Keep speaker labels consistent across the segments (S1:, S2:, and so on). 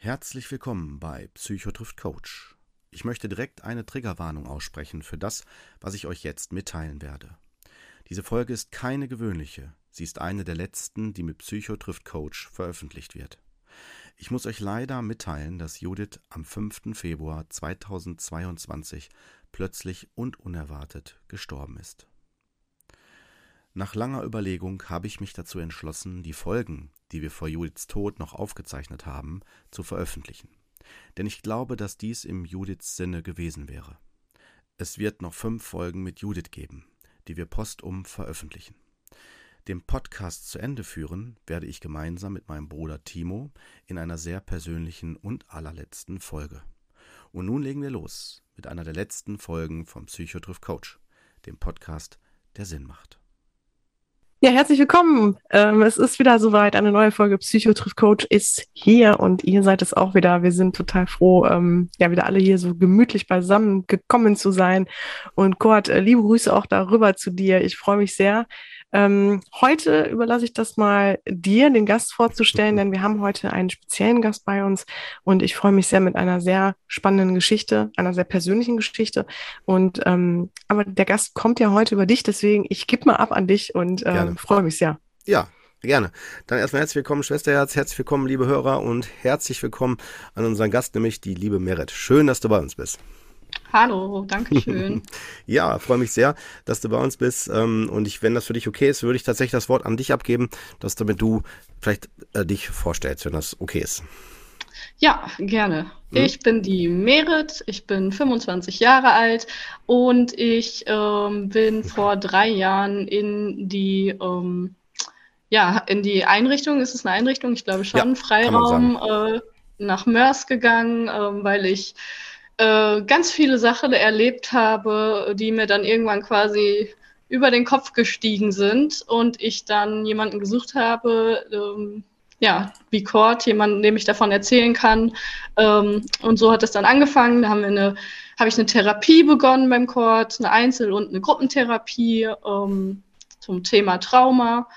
S1: Herzlich willkommen bei Psychotrift Coach. Ich möchte direkt eine Triggerwarnung aussprechen für das, was ich euch jetzt mitteilen werde. Diese Folge ist keine gewöhnliche, sie ist eine der letzten, die mit Psychotrift Coach veröffentlicht wird. Ich muss euch leider mitteilen, dass Judith am 5. Februar 2022 plötzlich und unerwartet gestorben ist. Nach langer Überlegung habe ich mich dazu entschlossen, die Folgen, die wir vor Judiths Tod noch aufgezeichnet haben, zu veröffentlichen. Denn ich glaube, dass dies im Judiths Sinne gewesen wäre. Es wird noch fünf Folgen mit Judith geben, die wir postum veröffentlichen. Den Podcast zu Ende führen werde ich gemeinsam mit meinem Bruder Timo in einer sehr persönlichen und allerletzten Folge. Und nun legen wir los mit einer der letzten Folgen vom Psychotriff Coach, dem Podcast, der Sinn macht.
S2: Ja, herzlich willkommen. Ähm, es ist wieder soweit. Eine neue Folge Psychotriff Coach ist hier und ihr seid es auch wieder. Wir sind total froh, ähm, ja, wieder alle hier so gemütlich beisammen gekommen zu sein. Und Kurt, äh, liebe Grüße auch darüber zu dir. Ich freue mich sehr, ähm, heute überlasse ich das mal dir, den Gast vorzustellen, denn wir haben heute einen speziellen Gast bei uns und ich freue mich sehr mit einer sehr spannenden Geschichte, einer sehr persönlichen Geschichte. Und ähm, aber der Gast kommt ja heute über dich, deswegen ich gebe mal ab an dich und ähm, freue mich sehr.
S1: Ja, Gerne. Dann erstmal herzlich willkommen, Schwesterherz, herzlich willkommen, liebe Hörer und herzlich willkommen an unseren Gast, nämlich die liebe Merit. Schön, dass du bei uns bist.
S3: Hallo, danke schön.
S1: ja, freue mich sehr, dass du bei uns bist. Ähm, und ich, wenn das für dich okay ist, würde ich tatsächlich das Wort an dich abgeben, dass damit du vielleicht äh, dich vorstellst, wenn das okay ist.
S3: Ja, gerne. Hm? Ich bin die Merit, ich bin 25 Jahre alt und ich ähm, bin vor drei Jahren in die, ähm, ja, in die Einrichtung, ist es eine Einrichtung? Ich glaube schon, ja, Freiraum äh, nach Mörs gegangen, äh, weil ich äh, ganz viele Sachen erlebt habe, die mir dann irgendwann quasi über den Kopf gestiegen sind und ich dann jemanden gesucht habe, ähm, ja, wie Kurt, jemanden, dem ich davon erzählen kann. Ähm, und so hat es dann angefangen. Da haben wir habe ich eine Therapie begonnen beim Kurt, eine Einzel- und eine Gruppentherapie ähm, zum Thema Trauma.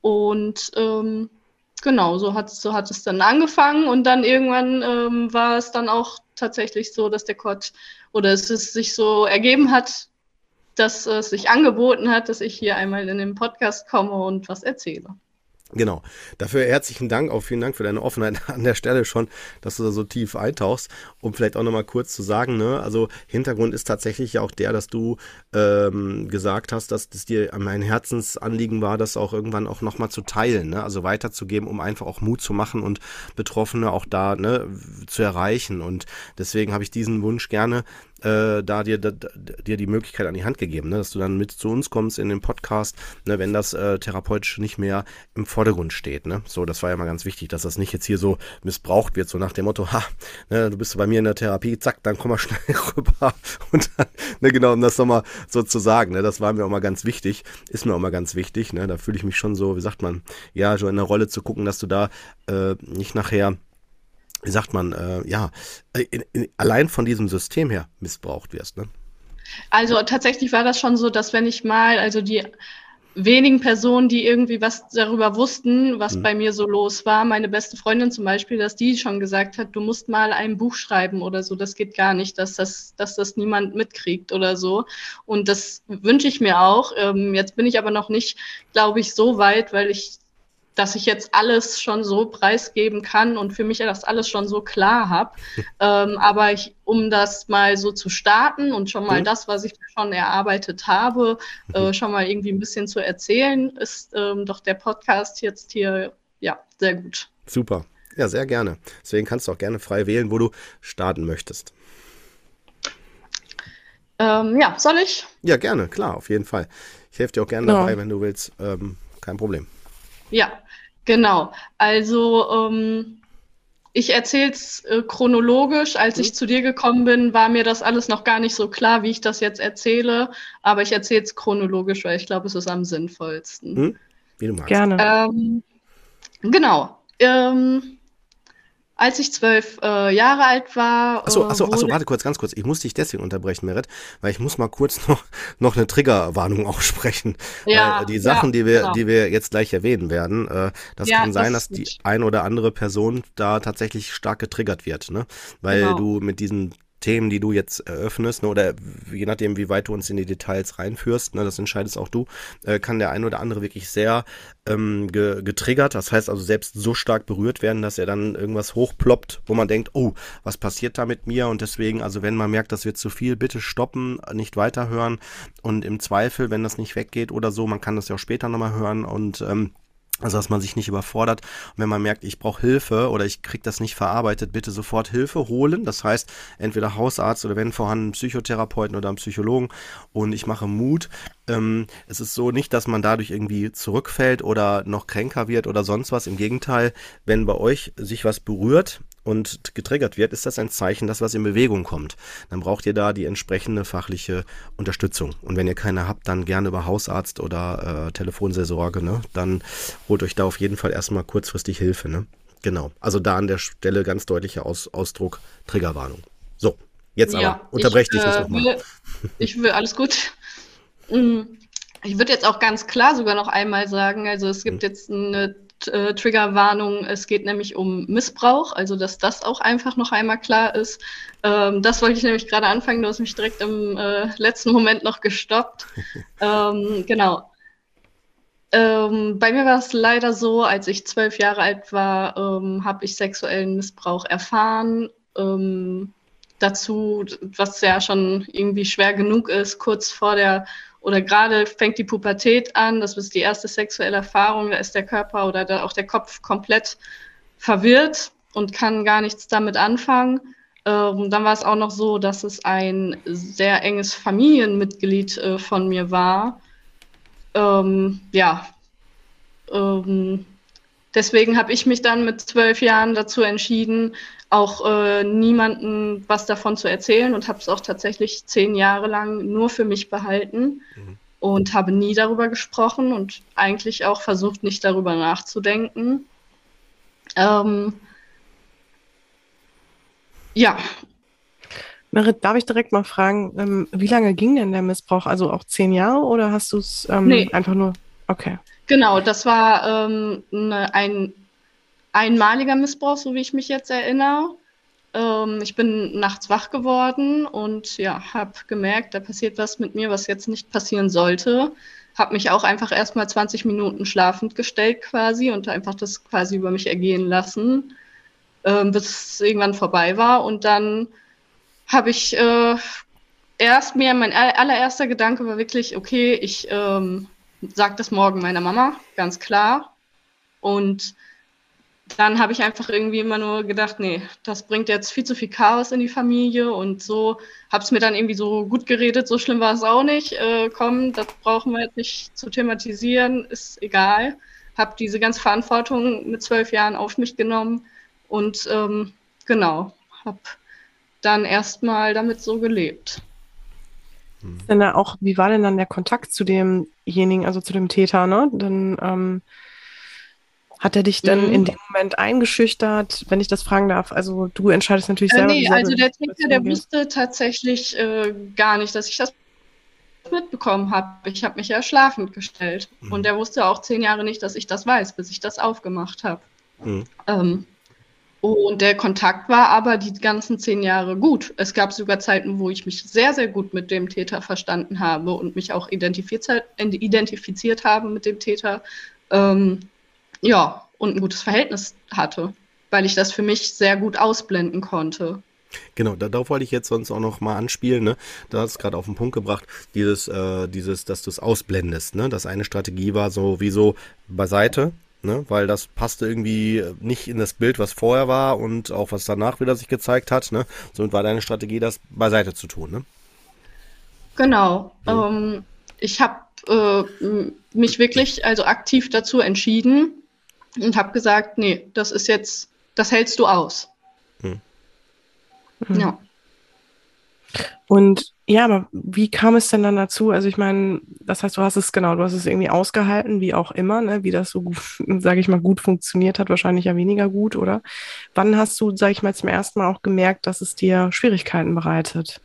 S3: Und ähm, genau, so hat, so hat es dann angefangen und dann irgendwann ähm, war es dann auch tatsächlich so, dass der Kurt oder es ist sich so ergeben hat, dass es sich angeboten hat, dass ich hier einmal in den Podcast komme und was erzähle.
S1: Genau. Dafür herzlichen Dank, auch vielen Dank für deine Offenheit an der Stelle schon, dass du da so tief eintauchst. Um vielleicht auch nochmal kurz zu sagen, ne, also Hintergrund ist tatsächlich ja auch der, dass du ähm, gesagt hast, dass das dir mein Herzensanliegen war, das auch irgendwann auch nochmal zu teilen, ne? also weiterzugeben, um einfach auch Mut zu machen und Betroffene auch da ne, zu erreichen. Und deswegen habe ich diesen Wunsch gerne äh, da dir, da, dir die Möglichkeit an die Hand gegeben, ne? dass du dann mit zu uns kommst in den Podcast, ne? wenn das äh, therapeutisch nicht mehr im Vordergrund steht. Ne? So, das war ja mal ganz wichtig, dass das nicht jetzt hier so missbraucht wird, so nach dem Motto, ha, ne, du bist bei mir in der Therapie, zack, dann komm mal schnell rüber. Und dann, ne, genau, um das nochmal so zu sagen, ne? das war mir auch mal ganz wichtig, ist mir auch mal ganz wichtig, ne? da fühle ich mich schon so, wie sagt man, ja, so in der Rolle zu gucken, dass du da äh, nicht nachher wie sagt man, äh, ja, in, in, allein von diesem System her missbraucht wirst. Ne?
S3: Also tatsächlich war das schon so, dass wenn ich mal, also die wenigen Personen, die irgendwie was darüber wussten, was mhm. bei mir so los war, meine beste Freundin zum Beispiel, dass die schon gesagt hat, du musst mal ein Buch schreiben oder so, das geht gar nicht, dass das, dass das niemand mitkriegt oder so. Und das wünsche ich mir auch. Ähm, jetzt bin ich aber noch nicht, glaube ich, so weit, weil ich dass ich jetzt alles schon so preisgeben kann und für mich das alles schon so klar habe. ähm, aber ich, um das mal so zu starten und schon mal mhm. das, was ich schon erarbeitet habe, äh, mhm. schon mal irgendwie ein bisschen zu erzählen, ist ähm, doch der Podcast jetzt hier ja sehr gut.
S1: Super. Ja, sehr gerne. Deswegen kannst du auch gerne frei wählen, wo du starten möchtest.
S3: Ähm, ja, soll ich?
S1: Ja, gerne, klar, auf jeden Fall. Ich helfe dir auch gerne dabei, wenn du willst. Ähm, kein Problem.
S3: Ja, genau. Also ähm, ich erzähle es äh, chronologisch. Als mhm. ich zu dir gekommen bin, war mir das alles noch gar nicht so klar, wie ich das jetzt erzähle. Aber ich erzähle es chronologisch, weil ich glaube, es ist am sinnvollsten. Mhm.
S2: Wie du magst. Gerne.
S3: Ähm, genau. Ähm, als ich zwölf äh, Jahre alt war.
S1: Achso,
S3: äh,
S1: achso, achso, warte kurz, ganz kurz. Ich muss dich deswegen unterbrechen, Merit, weil ich muss mal kurz noch, noch eine Triggerwarnung aussprechen.
S3: Ja,
S1: weil die Sachen,
S3: ja,
S1: die wir,
S3: genau.
S1: die wir jetzt gleich erwähnen werden, äh, das
S3: Ja,
S1: kann sein,
S3: das
S1: dass die ein oder andere Person da tatsächlich stark getriggert wird, ne? Weil
S3: Genau.
S1: du mit diesen Themen, die du jetzt eröffnest, ne, oder je nachdem, wie weit du uns in die Details reinführst, ne, das entscheidest auch du, äh, kann der ein oder andere wirklich sehr ähm, ge getriggert, das heißt also selbst so stark berührt werden, dass er dann irgendwas hochploppt, wo man denkt, oh, was passiert da mit mir? Und deswegen, also wenn man merkt, das wird zu viel, bitte stoppen, nicht weiterhören und im Zweifel, wenn das nicht weggeht oder so, man kann das ja auch später nochmal hören und ähm, also, dass man sich nicht überfordert. Und wenn man merkt, ich brauche Hilfe oder ich krieg das nicht verarbeitet, bitte sofort Hilfe holen. Das heißt, entweder Hausarzt oder wenn vorhanden Psychotherapeuten oder einen Psychologen. Und ich mache Mut. Ähm, es ist so nicht, dass man dadurch irgendwie zurückfällt oder noch kränker wird oder sonst was. Im Gegenteil, wenn bei euch sich was berührt und getriggert wird, ist das ein Zeichen, dass was in Bewegung kommt. Dann braucht ihr da die entsprechende fachliche Unterstützung. Und wenn ihr keine habt, dann gerne über Hausarzt oder äh, Telefonseelsorge, ne? Dann holt euch da auf jeden Fall erstmal kurzfristig Hilfe, ne? Genau. Also da an der Stelle ganz deutlicher Aus Ausdruck Triggerwarnung. So, jetzt aber unterbreche dich nicht
S3: äh,
S1: nochmal.
S3: Ich will, alles gut. Mm, Ich würde jetzt auch ganz klar sogar noch einmal sagen, also es gibt
S1: Mhm.
S3: jetzt eine äh, Triggerwarnung, es geht nämlich um Missbrauch, also dass das auch einfach noch einmal klar ist. Ähm, das wollte ich nämlich gerade anfangen, du hast mich direkt im äh, letzten Moment noch gestoppt. ähm, genau. Ähm, bei mir war es leider so, als ich zwölf Jahre alt war, ähm, habe ich sexuellen Missbrauch erfahren. Ähm, dazu, was ja schon irgendwie schwer genug ist, kurz vor der oder gerade fängt die Pubertät an, das ist die erste sexuelle Erfahrung, da ist der Körper oder da auch der Kopf komplett verwirrt und kann gar nichts damit anfangen. Ähm, dann war es auch noch so, dass es ein sehr enges Familienmitglied äh, von mir war. Ähm, ja, ähm, deswegen habe ich mich dann mit zwölf Jahren dazu entschieden, auch äh, niemanden was davon zu erzählen und habe es auch tatsächlich zehn Jahre lang nur für mich behalten
S1: Mhm.
S3: und habe nie darüber gesprochen und eigentlich auch versucht, nicht darüber nachzudenken. Ähm, ja,
S2: Merit, darf ich direkt mal fragen, ähm, wie lange ging denn der Missbrauch? Also auch zehn Jahre oder hast du es ähm,
S3: Nee.
S2: einfach nur? Okay.
S3: Genau, das war ähm, ne, ein einmaliger Missbrauch, so wie ich mich jetzt erinnere. Ähm, ich bin nachts wach geworden und ja, habe gemerkt, da passiert was mit mir, was jetzt nicht passieren sollte. Habe mich auch einfach erstmal 20 Minuten schlafend gestellt quasi und einfach das quasi über mich ergehen lassen, ähm, bis es irgendwann vorbei war. Und dann habe ich äh, erst mir, mein aller- allererster Gedanke war wirklich, okay, ich ähm, sag das morgen meiner Mama, ganz klar. Und dann habe ich einfach irgendwie immer nur gedacht, nee, das bringt jetzt viel zu viel Chaos in die Familie und so habe es mir dann irgendwie so gut geredet, so schlimm war es auch nicht. Äh, komm, das brauchen wir jetzt nicht zu thematisieren, ist egal. Habe diese ganze Verantwortung mit zwölf Jahren auf mich genommen und ähm, genau, habe dann erstmal damit so gelebt.
S2: Denn da auch, wie war denn dann der Kontakt zu demjenigen, also zu dem Täter, ne? Dann ähm, hat er dich dann
S3: Mhm.
S2: in dem Moment eingeschüchtert, wenn ich das fragen darf. Also du entscheidest natürlich
S3: Äh,
S2: selber.
S3: nee, also der Täter, der wusste tatsächlich äh, gar nicht, dass ich das mitbekommen habe. Ich habe mich ja schlafend gestellt.
S1: Mhm.
S3: Und der wusste auch zehn Jahre nicht, dass ich das weiß, bis ich das aufgemacht habe.
S1: Mhm.
S3: Ähm, und der Kontakt war aber die ganzen zehn Jahre gut. Es gab sogar Zeiten, wo ich mich sehr, sehr gut mit dem Täter verstanden habe und mich auch identifiziert, identifiziert habe mit dem Täter. Ähm, ja, und ein gutes Verhältnis hatte, weil ich das für mich sehr gut ausblenden konnte.
S1: Genau, da, darauf wollte ich jetzt sonst auch noch mal anspielen. Ne? Da hast du es gerade auf den Punkt gebracht, dieses, äh, dieses, dass du es ausblendest. Ne? Das eine Strategie war so wie so beiseite, ne? weil das passte irgendwie nicht in das Bild, was vorher war und auch was danach wieder sich gezeigt hat. Ne? Somit war deine Strategie, das beiseite zu tun. Ne?
S3: Genau.
S1: Ja.
S3: Ähm, ich habe äh, mich wirklich also aktiv dazu entschieden und habe gesagt, nee, das ist jetzt, das hältst du aus.
S2: Mhm.
S3: Ja.
S2: Und Ja, aber wie kam es denn dann dazu? Also ich meine, das heißt, du hast es genau, du hast es irgendwie ausgehalten, wie auch immer, ne? wie das so, sage ich mal, gut funktioniert hat, wahrscheinlich ja weniger gut, oder? Wann hast du, sage ich mal, zum ersten Mal auch gemerkt, dass es dir Schwierigkeiten bereitet?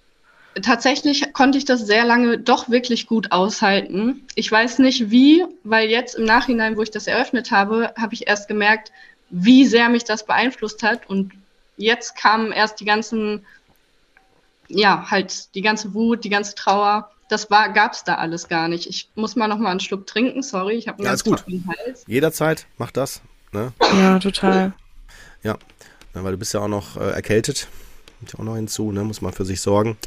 S3: Tatsächlich konnte ich das sehr lange doch wirklich gut aushalten. Ich weiß nicht wie, weil jetzt im Nachhinein, wo ich das eröffnet habe, habe ich erst gemerkt, wie sehr mich das beeinflusst hat. Und jetzt kamen erst die ganzen ja, halt die ganze Wut, die ganze Trauer, das war, gab's da alles gar nicht. Ich muss mal noch mal einen Schluck trinken, sorry, ich habe einen
S1: ja, ganz gut. Hals. Jederzeit, mach das. Ne?
S2: Ja, total.
S1: Ja, weil du bist ja auch noch äh, erkältet. Kommt ja auch noch hinzu, ne? Muss man für sich sorgen.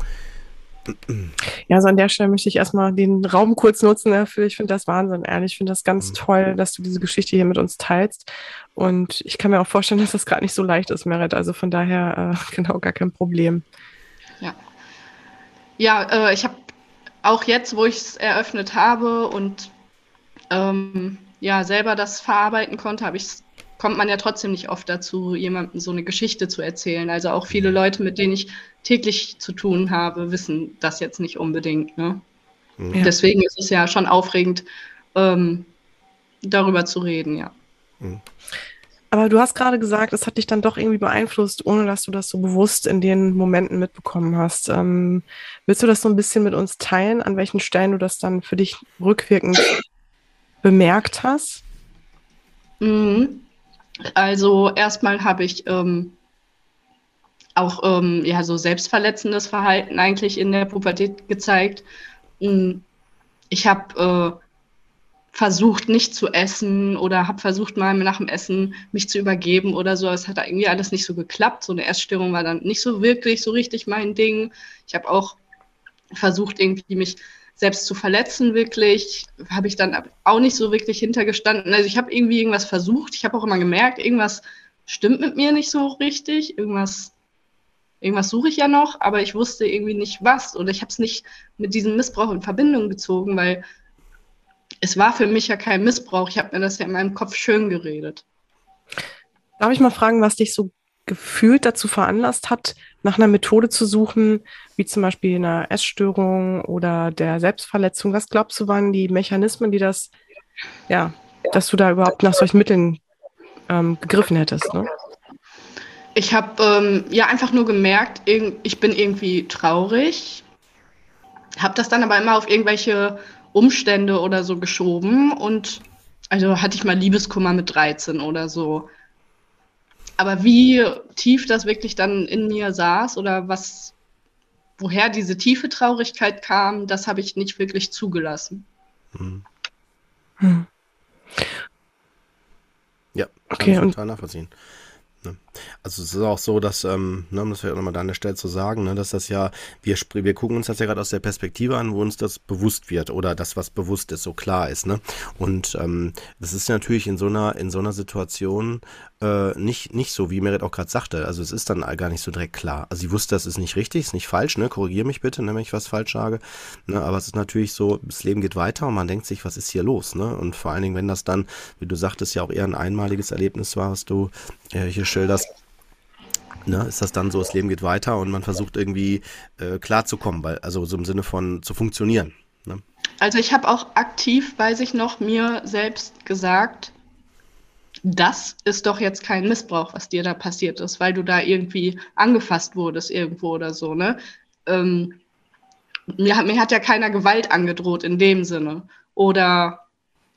S2: Ja, also an der Stelle möchte ich erstmal den Raum kurz nutzen dafür. Ich finde das Wahnsinn, ehrlich. Ich finde das ganz mhm. toll, dass du diese Geschichte hier mit uns teilst. Und ich kann mir auch vorstellen, dass das gerade nicht so leicht ist, Merit. Also von daher äh, genau gar kein Problem.
S3: Ja, ja äh, ich habe auch jetzt, wo ich es eröffnet habe und ähm, ja selber das verarbeiten konnte, habe ich kommt man ja trotzdem nicht oft dazu, jemandem so eine Geschichte zu erzählen. Also auch viele mhm. Leute, mit denen ich täglich zu tun habe, wissen das jetzt nicht unbedingt. Ne? Ja. Deswegen ist es ja schon aufregend, ähm, darüber zu reden, ja. Mhm.
S2: Aber du hast gerade gesagt, es hat dich dann doch irgendwie beeinflusst, ohne dass du das so bewusst in den Momenten mitbekommen hast. Ähm, willst du das so ein bisschen mit uns teilen, an welchen Stellen du das dann für dich rückwirkend bemerkt hast?
S3: Mhm. Also erstmal habe ich ähm, auch ähm, ja so selbstverletzendes Verhalten eigentlich in der Pubertät gezeigt. Mhm. Ich habe äh, versucht, nicht zu essen oder habe versucht, mal nach dem Essen mich zu übergeben oder so. Es hat irgendwie alles nicht so geklappt. So eine Essstörung war dann nicht so wirklich so richtig mein Ding. Ich habe auch versucht, irgendwie mich selbst zu verletzen, wirklich. Habe ich dann auch nicht so wirklich hintergestanden. Also ich habe irgendwie irgendwas versucht. Ich habe auch immer gemerkt, irgendwas stimmt mit mir nicht so richtig. Irgendwas, irgendwas suche ich ja noch, aber ich wusste irgendwie nicht was. Oder ich habe es nicht mit diesem Missbrauch in Verbindung gezogen, weil es war für mich ja kein Missbrauch. Ich habe mir das ja in meinem Kopf schön geredet.
S2: Darf ich mal fragen, was dich so gefühlt dazu veranlasst hat, nach einer Methode zu suchen, wie zum Beispiel einer Essstörung oder der Selbstverletzung? Was glaubst du, waren die Mechanismen, die das, ja, dass du da überhaupt nach solchen Mitteln ähm, gegriffen hättest? Ne?
S3: Ich habe ähm, ja einfach nur gemerkt, ich bin irgendwie traurig, habe das dann aber immer auf irgendwelche Umstände oder so geschoben und also hatte ich mal Liebeskummer mit 13 oder so. Aber wie tief das wirklich dann in mir saß oder was, woher diese tiefe Traurigkeit kam, das habe ich nicht wirklich zugelassen. Hm.
S1: Hm. Ja, kann okay, ich total nachvollziehen. Ne? Also es ist auch so, dass, ähm, ne, um das vielleicht nochmal da an der Stelle zu sagen, ne, dass das ja, wir, wir gucken uns das ja gerade aus der Perspektive an, wo uns das bewusst wird oder das, was bewusst ist, so klar ist. Ne? Und ähm, das ist natürlich in so einer, in so einer Situation äh, nicht, nicht so, wie Merit auch gerade sagte. Also es ist dann gar nicht so direkt klar. Also sie wusste, das ist nicht richtig, ist nicht falsch, ne? Korrigiere mich bitte, ne, wenn ich was falsch sage. Ne? Aber es ist natürlich so, das Leben geht weiter und man denkt sich, was ist hier los? Ne? Und vor allen Dingen, wenn das dann, wie du sagtest, ja auch eher ein einmaliges Erlebnis war, was du äh, hier schilderst, Ne, ist das dann so, das Leben geht weiter und man versucht irgendwie äh, klarzukommen, weil, also so im Sinne von zu funktionieren. Ne?
S3: Also ich habe auch aktiv, weiß ich noch, mir selbst gesagt, das ist doch jetzt kein Missbrauch, was dir da passiert ist, weil du da irgendwie angefasst wurdest irgendwo oder so, ne? Ähm, mir, mir hat ja keiner Gewalt angedroht in dem Sinne. Oder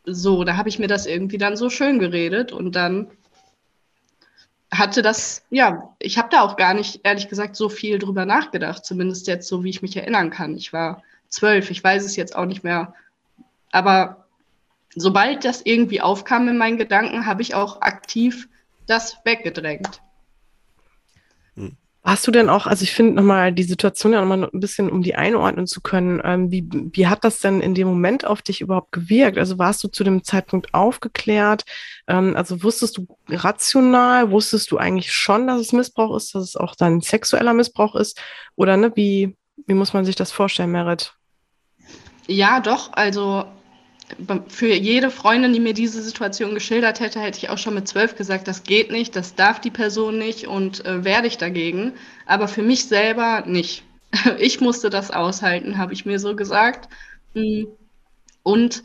S3: so, da habe ich mir das irgendwie dann so schön geredet und dann hatte das, ja, ich habe da auch gar nicht, ehrlich gesagt, so viel drüber nachgedacht, zumindest jetzt so, wie ich mich erinnern kann. Ich war zwölf, ich weiß es jetzt auch nicht mehr. Aber sobald das irgendwie aufkam in meinen Gedanken, habe ich auch aktiv das weggedrängt.
S2: Hast du denn auch, also ich finde nochmal die Situation ja nochmal ein bisschen, um die einordnen zu können, ähm, wie, wie hat das denn in dem Moment auf dich überhaupt gewirkt? Also warst du zu dem Zeitpunkt aufgeklärt? Ähm, also wusstest du rational, wusstest du eigentlich schon, dass es Missbrauch ist, dass es auch dann sexueller Missbrauch ist? Oder ne, wie, wie muss man sich das vorstellen, Merit?
S3: Ja, doch. Also für jede Freundin, die mir diese Situation geschildert hätte, hätte ich auch schon mit zwölf gesagt, das geht nicht, das darf die Person nicht und äh, werde ich dagegen. Aber für mich selber nicht. ich musste das aushalten, habe ich mir so gesagt. Mm. Und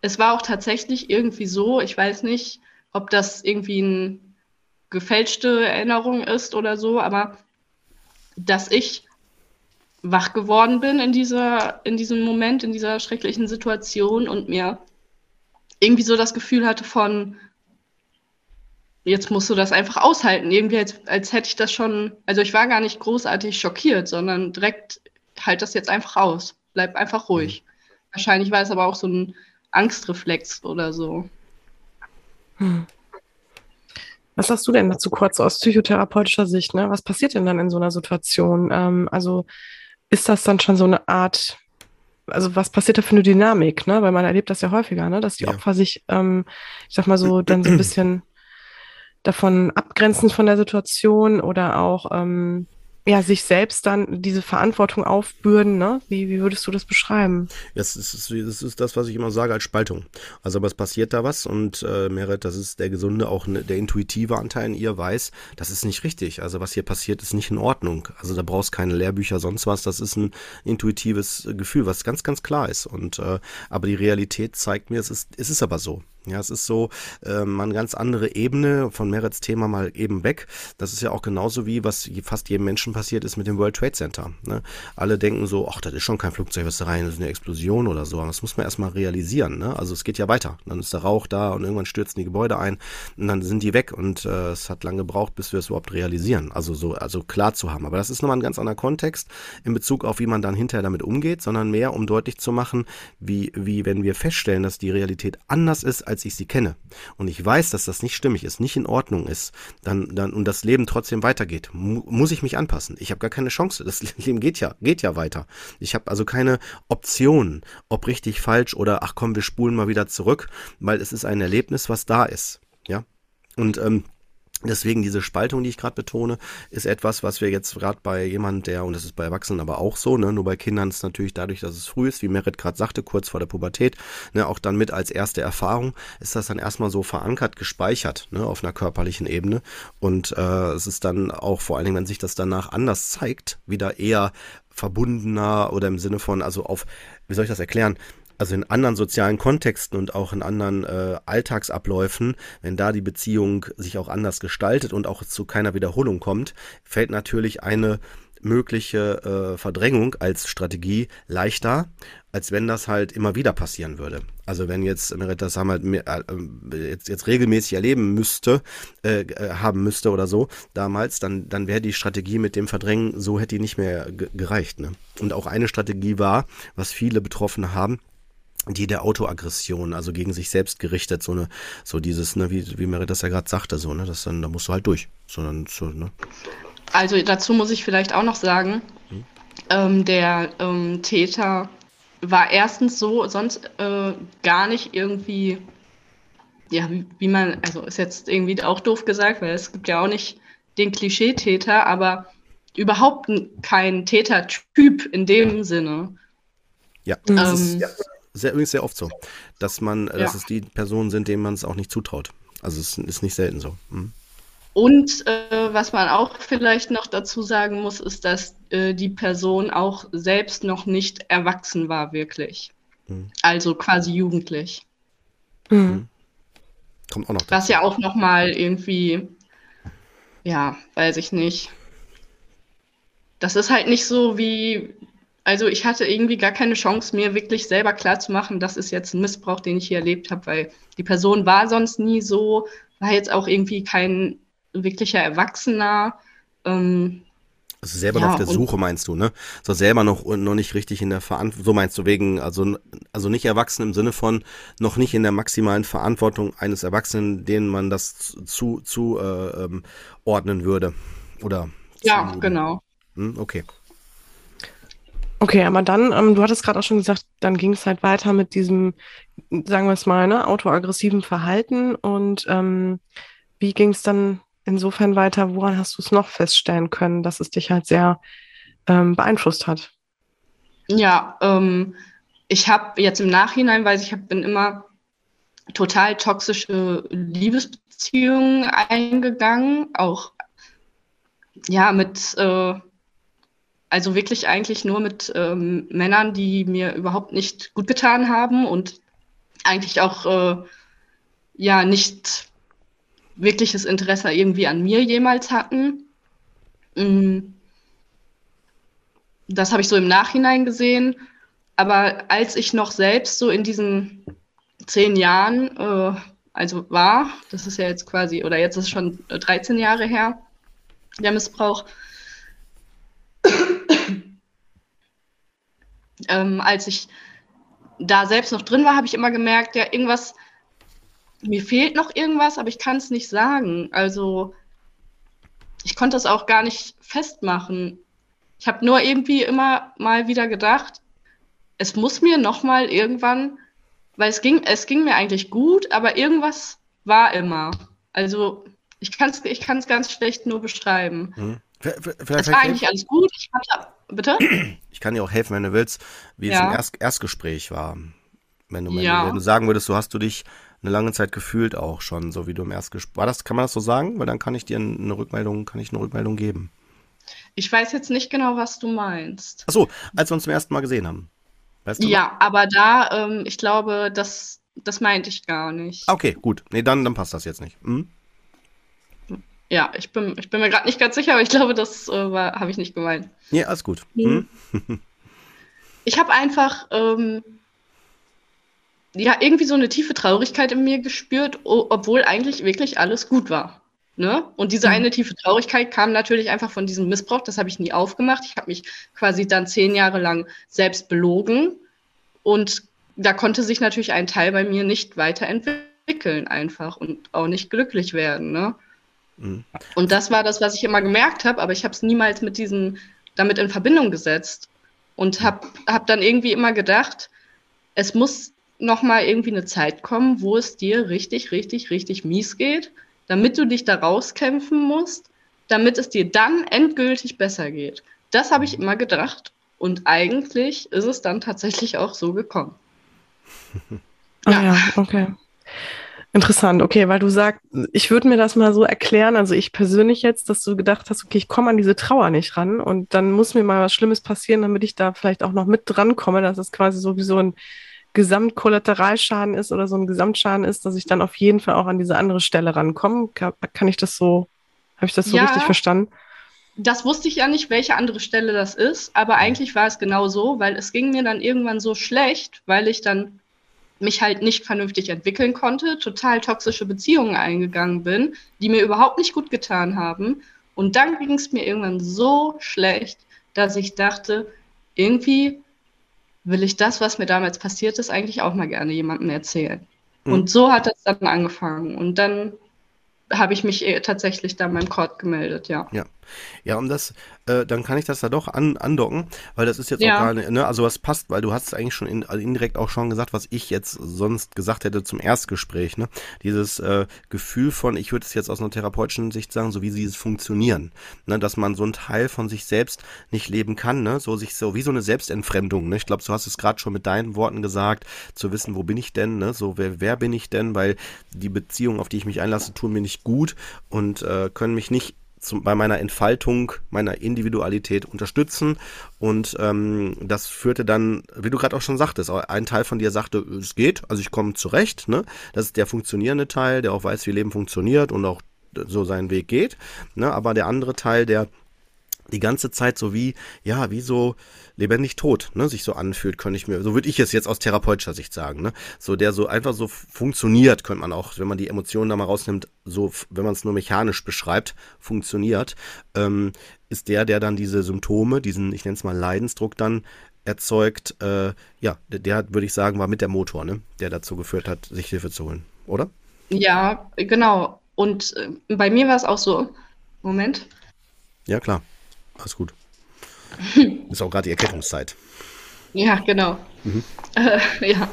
S3: es war auch tatsächlich irgendwie so, ich weiß nicht, ob das irgendwie eine gefälschte Erinnerung ist oder so, aber dass ich wach geworden bin in dieser, in diesem Moment, in dieser schrecklichen Situation und mir irgendwie so das Gefühl hatte von, jetzt musst du das einfach aushalten. Irgendwie als, als hätte ich das schon, also ich war gar nicht großartig schockiert, sondern direkt halt das jetzt einfach aus. Bleib einfach ruhig. Mhm. Wahrscheinlich war es aber auch so ein Angstreflex oder so.
S2: Hm. Was sagst du denn dazu kurz aus psychotherapeutischer Sicht? Ne? Was passiert denn dann in so einer Situation? Ähm, also ist das dann schon so eine Art, also was passiert da für eine Dynamik? Ne? Weil man erlebt das ja häufiger, ne? dass die ja. Opfer sich, ähm, ich sag mal so, dann so ein bisschen davon abgrenzen von der Situation oder auch ähm, ja, sich selbst dann diese Verantwortung aufbürden, ne? Wie, wie würdest du das beschreiben?
S1: Das ist, das ist das, was ich immer sage als Spaltung. Also, aber es passiert da was und äh, Merit, das ist der gesunde, auch ne, der intuitive Anteil in ihr weiß, das ist nicht richtig. Also, was hier passiert, ist nicht in Ordnung. Also, da brauchst keine Lehrbücher, sonst was. Das ist ein intuitives Gefühl, was ganz, ganz klar ist. Und äh, aber die Realität zeigt mir, es ist, es ist aber so. Ja, es ist so, äh, mal eine ganz andere Ebene von Merits Thema mal eben weg. Das ist ja auch genauso wie, was fast jedem Menschen passiert ist mit dem World Trade Center. Ne? Alle denken so, ach, das ist schon kein Flugzeug, was da rein ist, eine Explosion oder so. Das muss man erstmal realisieren. Ne? Also es geht ja weiter. Dann ist der Rauch da und irgendwann stürzen die Gebäude ein und dann sind die weg und äh, es hat lange gebraucht, bis wir es überhaupt realisieren. Also so, also klar zu haben. Aber das ist nochmal ein ganz anderer Kontext in Bezug auf, wie man dann hinterher damit umgeht, sondern mehr, um deutlich zu machen, wie, wie wenn wir feststellen, dass die Realität anders ist, als ich sie kenne und ich weiß, dass das nicht stimmig ist, nicht in Ordnung ist, dann, dann und das Leben trotzdem weitergeht, mu muss ich mich anpassen. Ich habe gar keine Chance. Das Leben geht ja, geht ja weiter. Ich habe also keine Option, ob richtig, falsch oder ach komm, wir spulen mal wieder zurück, weil es ist ein Erlebnis, was da ist. Ja. Und ähm, Deswegen diese Spaltung, die ich gerade betone, ist etwas, was wir jetzt gerade bei jemand, der, und das ist bei Erwachsenen aber auch so, ne, nur bei Kindern ist natürlich dadurch, dass es früh ist, wie Merit gerade sagte, kurz vor der Pubertät, ne, auch dann mit als erste Erfahrung, ist das dann erstmal so verankert, gespeichert, ne, auf einer körperlichen Ebene. Und äh, es ist dann auch, vor allen Dingen, wenn sich das danach anders zeigt, wieder eher verbundener oder im Sinne von, also auf, wie soll ich das erklären? Also in anderen sozialen Kontexten und auch in anderen äh, Alltagsabläufen, wenn da die Beziehung sich auch anders gestaltet und auch zu keiner Wiederholung kommt, fällt natürlich eine mögliche äh, Verdrängung als Strategie leichter, als wenn das halt immer wieder passieren würde. Also wenn jetzt Merit das haben halt äh, jetzt, jetzt regelmäßig erleben müsste, äh, äh, haben müsste oder so damals, dann, dann wäre die Strategie mit dem Verdrängen, so hätte die nicht mehr gereicht. Ne? Und auch eine Strategie war, was viele Betroffene haben, die der Autoaggression, also gegen sich selbst gerichtet, so eine, so dieses, ne, wie, wie Merit das ja gerade sagte, so, ne, das dann, da musst du halt durch. Sondern so, ne.
S3: Also dazu muss ich vielleicht auch noch sagen, hm? ähm, der ähm, Täter war erstens so, sonst äh, gar nicht irgendwie, ja, wie, wie, man, also ist jetzt irgendwie auch doof gesagt, weil es gibt ja auch nicht den Klischee-Täter, aber überhaupt kein Tätertyp in dem Sinne.
S1: Ja, das ähm, ist, ja sehr, übrigens sehr oft so, dass man, ja. dass es die Personen sind, denen man es auch nicht zutraut. Also es ist nicht selten so. Mhm.
S3: Und äh, was man auch vielleicht noch dazu sagen muss, ist, dass äh, die Person auch selbst noch nicht erwachsen war, wirklich. Mhm. Also quasi jugendlich.
S1: Mhm. mhm. Kommt auch noch
S3: dazu. Was ja auch nochmal irgendwie, ja, weiß ich nicht. Das ist halt nicht so wie also ich hatte irgendwie gar keine Chance, mir wirklich selber klarzumachen, das ist jetzt ein Missbrauch, den ich hier erlebt habe, weil die Person war sonst nie so, war jetzt auch irgendwie kein wirklicher Erwachsener. Ähm,
S1: also selber ja, noch auf der Suche meinst du, ne? So selber noch noch nicht richtig in der Verantwortung, so meinst du wegen, also also nicht erwachsen im Sinne von noch nicht in der maximalen Verantwortung eines Erwachsenen, denen man das zu zu äh, ähm, ordnen würde, oder?
S3: Ja, zu, genau.
S1: Hm, okay.
S2: Okay, aber dann, ähm, du hattest gerade auch schon gesagt, dann ging es halt weiter mit diesem, sagen wir es mal, ne, autoaggressiven Verhalten. Und ähm, wie ging es dann insofern weiter? Woran hast du es noch feststellen können, dass es dich halt sehr ähm, beeinflusst hat?
S3: Ja, ähm, ich habe jetzt im Nachhinein, weil ich hab, bin immer total toxische Liebesbeziehungen eingegangen, auch ja mit äh, also wirklich eigentlich nur mit ähm, Männern, die mir überhaupt nicht gut getan haben und eigentlich auch äh, ja nicht wirkliches Interesse irgendwie an mir jemals hatten. Mm. Das habe ich so im Nachhinein gesehen. Aber als ich noch selbst so in diesen zehn Jahren, äh, also war, das ist ja jetzt quasi, oder jetzt ist schon 13 Jahre her, der Missbrauch, ähm, als ich da selbst noch drin war, habe ich immer gemerkt, ja, irgendwas, mir fehlt noch irgendwas, aber ich kann es nicht sagen. Also ich konnte es auch gar nicht festmachen. Ich habe nur irgendwie immer mal wieder gedacht, es muss mir noch mal irgendwann, weil es ging, es ging mir eigentlich gut, aber irgendwas war immer. Also ich kann es ich kann's ganz schlecht nur beschreiben. Hm. Vielleicht, es war eigentlich alles gut. Ich hatte, bitte?
S1: Ich kann dir auch helfen, wenn du willst, wie ja. es im Erst Erstgespräch war. Wenn du, ja. wenn du sagen würdest, so hast du dich eine lange Zeit gefühlt auch schon, so wie du im Erstgespräch. War das, kann man das so sagen? Weil dann kann ich dir eine Rückmeldung, kann ich eine Rückmeldung geben.
S3: Ich weiß jetzt nicht genau, was du meinst.
S1: Ach so, als wir uns zum ersten Mal gesehen haben.
S3: Weißt du ja, noch? aber da, ähm, ich glaube, das, das meinte ich gar nicht.
S1: Okay, gut. Nee, dann, dann passt das jetzt nicht. Hm?
S3: Ja, ich bin, ich bin mir gerade nicht ganz sicher, aber ich glaube, das äh, habe ich nicht gemeint.
S1: Ja, alles gut. Hm.
S3: ich habe einfach ähm, ja, irgendwie so eine tiefe Traurigkeit in mir gespürt, obwohl eigentlich wirklich alles gut war. Ne? Und diese mhm. eine tiefe Traurigkeit kam natürlich einfach von diesem Missbrauch. Das habe ich nie aufgemacht. Ich habe mich quasi dann zehn Jahre lang selbst belogen. Und da konnte sich natürlich ein Teil bei mir nicht weiterentwickeln, einfach und auch nicht glücklich werden. Ne? Mhm. Und das war das, was ich immer gemerkt habe, aber ich habe es niemals mit diesen, damit in Verbindung gesetzt. Und habe hab dann irgendwie immer gedacht, es muss nochmal irgendwie eine Zeit kommen, wo es dir richtig, richtig, richtig mies geht, damit du dich da rauskämpfen musst, damit es dir dann endgültig besser geht. Das habe ich immer gedacht und eigentlich ist es dann tatsächlich auch so gekommen.
S2: Ah ja, ja okay. Interessant, okay, weil du sagst, ich würde mir das mal so erklären, also ich persönlich jetzt, dass du gedacht hast, okay, ich komme an diese Trauer nicht ran und dann muss mir mal was Schlimmes passieren, damit ich da vielleicht auch noch mit dran komme. Das ist quasi so wie so ein Gesamtkollateralschaden ist oder so ein Gesamtschaden ist, dass ich dann auf jeden Fall auch an diese andere Stelle rankomme. Kann, kann ich das so, habe ich das so ja, richtig verstanden?
S3: Das wusste ich ja nicht, welche andere Stelle das ist, aber eigentlich war es genau so, weil es ging mir dann irgendwann so schlecht, weil ich dann mich halt nicht vernünftig entwickeln konnte, total toxische Beziehungen eingegangen bin, die mir überhaupt nicht gut getan haben. Und dann ging es mir irgendwann so schlecht, dass ich dachte, irgendwie will ich das, was mir damals passiert ist, eigentlich auch mal gerne jemandem erzählen. Mhm. Und so hat das dann angefangen. Und dann habe ich mich eh tatsächlich da beim Court gemeldet, ja.
S1: Ja. Ja, um das, äh, dann kann ich das da doch an, andocken, weil das ist jetzt ja. auch gar nicht, ne, also was passt, weil du hast es eigentlich schon in, also indirekt auch schon gesagt, was ich jetzt sonst gesagt hätte zum Erstgespräch, ne? Dieses äh, Gefühl von, ich würde es jetzt aus einer therapeutischen Sicht sagen, so wie sie es funktionieren, ne? Dass man so einen Teil von sich selbst nicht leben kann, ne? So sich so wie so eine Selbstentfremdung, ne? Ich glaube, du hast es gerade schon mit deinen Worten gesagt, zu wissen, wo bin ich denn, ne? So, wer, wer bin ich denn, weil die Beziehungen, auf die ich mich einlasse, tun mir nicht gut und äh, können mich nicht zum, bei meiner Entfaltung meiner Individualität unterstützen. Und ähm, das führte dann, wie du gerade auch schon sagtest, ein Teil von dir sagte, es geht, also ich komme zurecht. Ne? Das ist der funktionierende Teil, der auch weiß, wie Leben funktioniert und auch so seinen Weg geht. Ne? Aber der andere Teil, der die ganze Zeit so wie, ja, wie so lebendig tot, ne, sich so anfühlt, könnte ich mir, so würde ich es jetzt aus therapeutischer Sicht sagen, ne, so der so einfach so funktioniert, könnte man auch, wenn man die Emotionen da mal rausnimmt, so, wenn man es nur mechanisch beschreibt, funktioniert, ähm, ist der, der dann diese Symptome, diesen, ich nenne es mal Leidensdruck dann erzeugt, äh, ja, der, der würde ich sagen, war mit der Motor, ne, der dazu geführt hat, sich Hilfe zu holen, oder?
S3: Ja, genau. Und äh, bei mir war es auch so, Moment.
S1: Ja, klar. Alles gut. Ist auch gerade die Erkennungszeit.
S3: Ja, genau. Mhm. Äh, ja.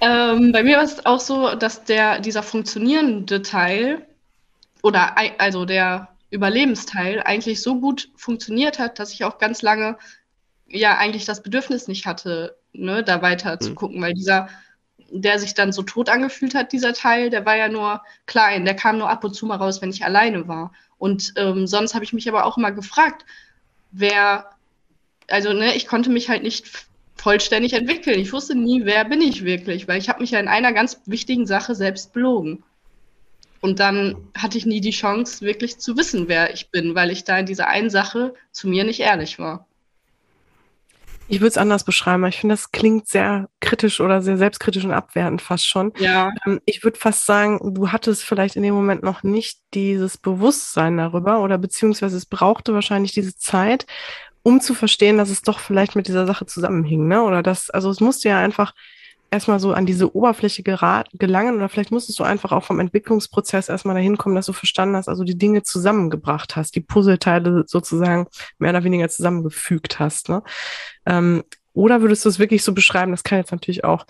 S3: ähm, bei mir war es auch so, dass der, dieser funktionierende Teil oder also der Überlebensteil eigentlich so gut funktioniert hat, dass ich auch ganz lange ja eigentlich das Bedürfnis nicht hatte, ne, da weiter mhm. zu gucken, weil dieser, der sich dann so tot angefühlt hat, dieser Teil, der war ja nur klein, der kam nur ab und zu mal raus, wenn ich alleine war. Und ähm, sonst habe ich mich aber auch immer gefragt, wer also ne, ich konnte mich halt nicht vollständig entwickeln. Ich wusste nie, wer bin ich wirklich, weil ich habe mich ja in einer ganz wichtigen Sache selbst belogen. Und dann hatte ich nie die Chance, wirklich zu wissen, wer ich bin, weil ich da in dieser einen Sache zu mir nicht ehrlich war.
S2: Ich würde es anders beschreiben. Ich finde, das klingt sehr kritisch oder sehr selbstkritisch und abwertend fast schon.
S3: Ja.
S2: Ähm, ich würde fast sagen, du hattest vielleicht in dem Moment noch nicht dieses Bewusstsein darüber oder beziehungsweise es brauchte wahrscheinlich diese Zeit, um zu verstehen, dass es doch vielleicht mit dieser Sache zusammenhing, ne? Oder das, also es musste ja einfach erstmal so an diese Oberfläche gelangen oder vielleicht musstest du einfach auch vom Entwicklungsprozess erstmal dahin kommen, dass du verstanden hast, also die Dinge zusammengebracht hast, die Puzzleteile sozusagen mehr oder weniger zusammengefügt hast. Ne? Ähm, oder würdest du es wirklich so beschreiben, das kann jetzt natürlich auch,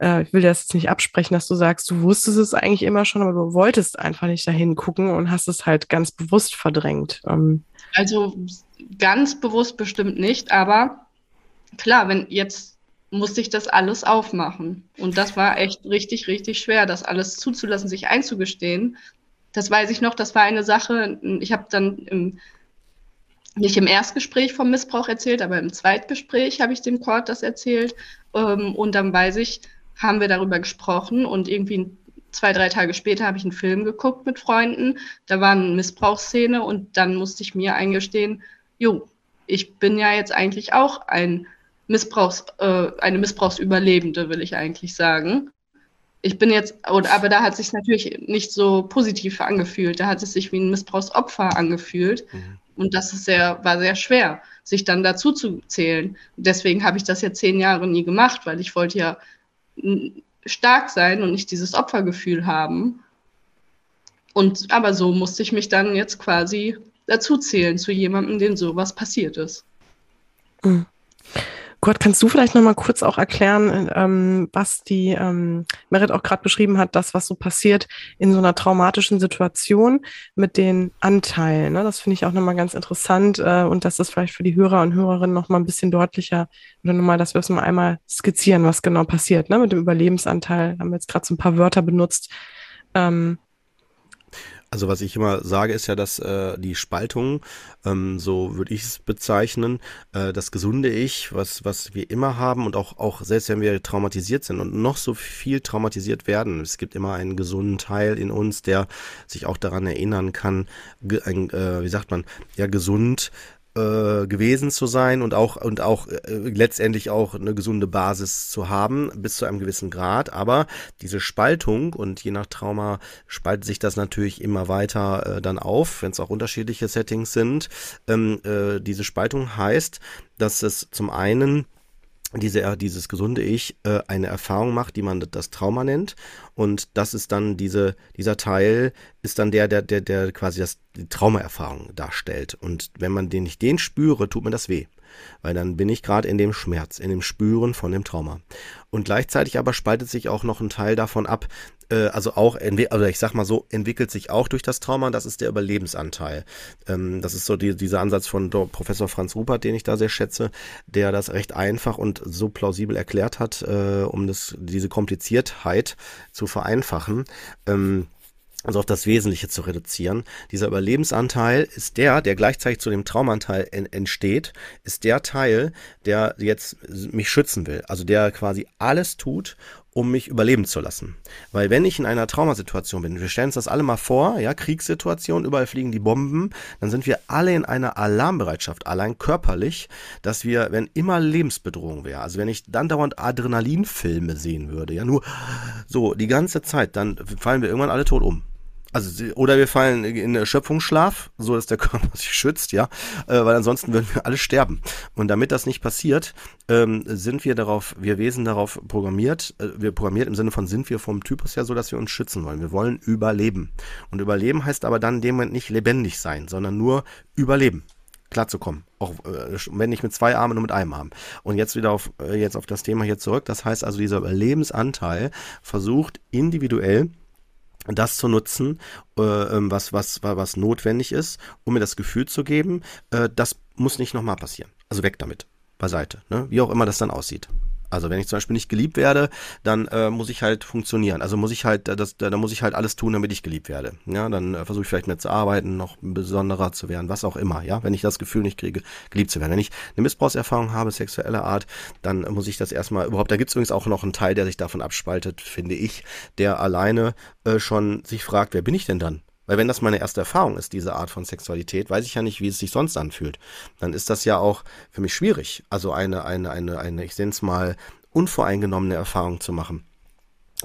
S2: äh, ich will das jetzt nicht absprechen, dass du sagst, du wusstest es eigentlich immer schon, aber du wolltest einfach nicht dahin gucken und hast es halt ganz bewusst verdrängt. Ähm,
S3: also ganz bewusst bestimmt nicht, aber klar, wenn jetzt musste ich das alles aufmachen. Und das war echt richtig, richtig schwer, das alles zuzulassen, sich einzugestehen. Das weiß ich noch, das war eine Sache, ich habe dann im, nicht im Erstgespräch vom Missbrauch erzählt, aber im Zweitgespräch habe ich dem Court das erzählt. Ähm, und dann weiß ich, haben wir darüber gesprochen und irgendwie zwei, drei Tage später habe ich einen Film geguckt mit Freunden. Da war eine Missbrauchsszene und dann musste ich mir eingestehen, jo, ich bin ja jetzt eigentlich auch ein Missbrauchs, äh, eine Missbrauchsüberlebende, will ich eigentlich sagen. Ich bin jetzt, aber da hat es sich natürlich nicht so positiv angefühlt. Da hat es sich wie ein Missbrauchsopfer angefühlt. Mhm. Und das ist sehr, war sehr schwer, sich dann dazu zu zählen. Deswegen habe ich das ja zehn Jahre nie gemacht, weil ich wollte ja stark sein und nicht dieses Opfergefühl haben. Und aber so musste ich mich dann jetzt quasi dazu zählen zu jemandem, dem sowas passiert ist.
S2: Mhm. Gott, kannst du vielleicht noch mal kurz auch erklären, ähm, was die ähm, Merit auch gerade beschrieben hat, das, was so passiert in so einer traumatischen Situation mit den Anteilen. Ne? Das finde ich auch noch mal ganz interessant äh, und dass das vielleicht für die Hörer und Hörerinnen noch mal ein bisschen deutlicher oder nochmal, dass wir es mal einmal skizzieren, was genau passiert ne? mit dem Überlebensanteil. Haben wir jetzt gerade so ein paar Wörter benutzt. Ähm,
S1: also was ich immer sage, ist ja, dass äh, die Spaltung, ähm, so würde ich es bezeichnen, äh, das gesunde Ich, was, was wir immer haben und auch, auch selbst wenn wir traumatisiert sind und noch so viel traumatisiert werden, es gibt immer einen gesunden Teil in uns, der sich auch daran erinnern kann, ein, äh, wie sagt man, ja gesund äh, gewesen zu sein und auch und auch äh, letztendlich auch eine gesunde Basis zu haben bis zu einem gewissen Grad. Aber diese Spaltung und je nach Trauma spaltet sich das natürlich immer weiter äh, dann auf, wenn es auch unterschiedliche Settings sind. Ähm, äh, diese Spaltung heißt, dass es zum einen diese, dieses gesunde Ich äh, eine Erfahrung macht, die man das Trauma nennt. Und das ist dann diese, dieser Teil ist dann der, der, der, der quasi das, die Traumaerfahrung darstellt. Und wenn man den nicht den spüre, tut mir das weh. Weil dann bin ich gerade in dem Schmerz, in dem Spüren von dem Trauma. Und gleichzeitig aber spaltet sich auch noch ein Teil davon ab, äh, also auch, also ich sag mal so, entwickelt sich auch durch das Trauma, das ist der Überlebensanteil. Ähm, das ist so die, dieser Ansatz von Professor Franz Rupert, den ich da sehr schätze, der das recht einfach und so plausibel erklärt hat, äh, um das, diese Kompliziertheit zu vereinfachen. Ähm, also auf das Wesentliche zu reduzieren. Dieser Überlebensanteil ist der, der gleichzeitig zu dem Traumanteil entsteht, ist der Teil, der jetzt mich schützen will. Also der quasi alles tut, um mich überleben zu lassen. Weil wenn ich in einer Traumasituation bin, wir stellen uns das alle mal vor, ja, Kriegssituation, überall fliegen die Bomben, dann sind wir alle in einer Alarmbereitschaft, allein körperlich, dass wir, wenn immer Lebensbedrohung wäre, also wenn ich dann dauernd Adrenalinfilme sehen würde, ja, nur so die ganze Zeit, dann fallen wir irgendwann alle tot um. Also, oder wir fallen in Erschöpfungsschlaf, so dass der Körper sich schützt, ja, äh, weil ansonsten würden wir alle sterben. Und damit das nicht passiert, ähm, sind wir darauf, wir Wesen darauf programmiert, äh, wir programmiert im Sinne von sind wir vom Typus her so, dass wir uns schützen wollen. Wir wollen überleben. Und überleben heißt aber dann in dem Moment nicht lebendig sein, sondern nur überleben klarzukommen. Auch äh, wenn nicht mit zwei Armen, nur mit einem Arm. Und jetzt wieder auf, äh, jetzt auf das Thema hier zurück. Das heißt also, dieser Überlebensanteil versucht individuell das zu nutzen, äh, ähm, was, was, was notwendig ist, um mir das Gefühl zu geben, äh, das muss nicht nochmal passieren. Also weg damit, beiseite, ne? wie auch immer das dann aussieht. Also wenn ich zum Beispiel nicht geliebt werde, dann äh, muss ich halt funktionieren. Also muss ich halt, das, da muss ich halt alles tun, damit ich geliebt werde. Ja, dann äh, versuche ich vielleicht mehr zu arbeiten, noch besonderer zu werden, was auch immer. Ja, wenn ich das Gefühl nicht kriege, geliebt zu werden. Wenn ich eine Missbrauchserfahrung habe, sexueller Art, dann muss ich das erstmal überhaupt. Da gibt es übrigens auch noch einen Teil, der sich davon abspaltet, finde ich, der alleine äh, schon sich fragt, wer bin ich denn dann? Weil wenn das meine erste Erfahrung ist, diese Art von Sexualität, weiß ich ja nicht, wie es sich sonst anfühlt. Dann ist das ja auch für mich schwierig. Also eine, eine, eine, eine, ich nenne es mal, unvoreingenommene Erfahrung zu machen.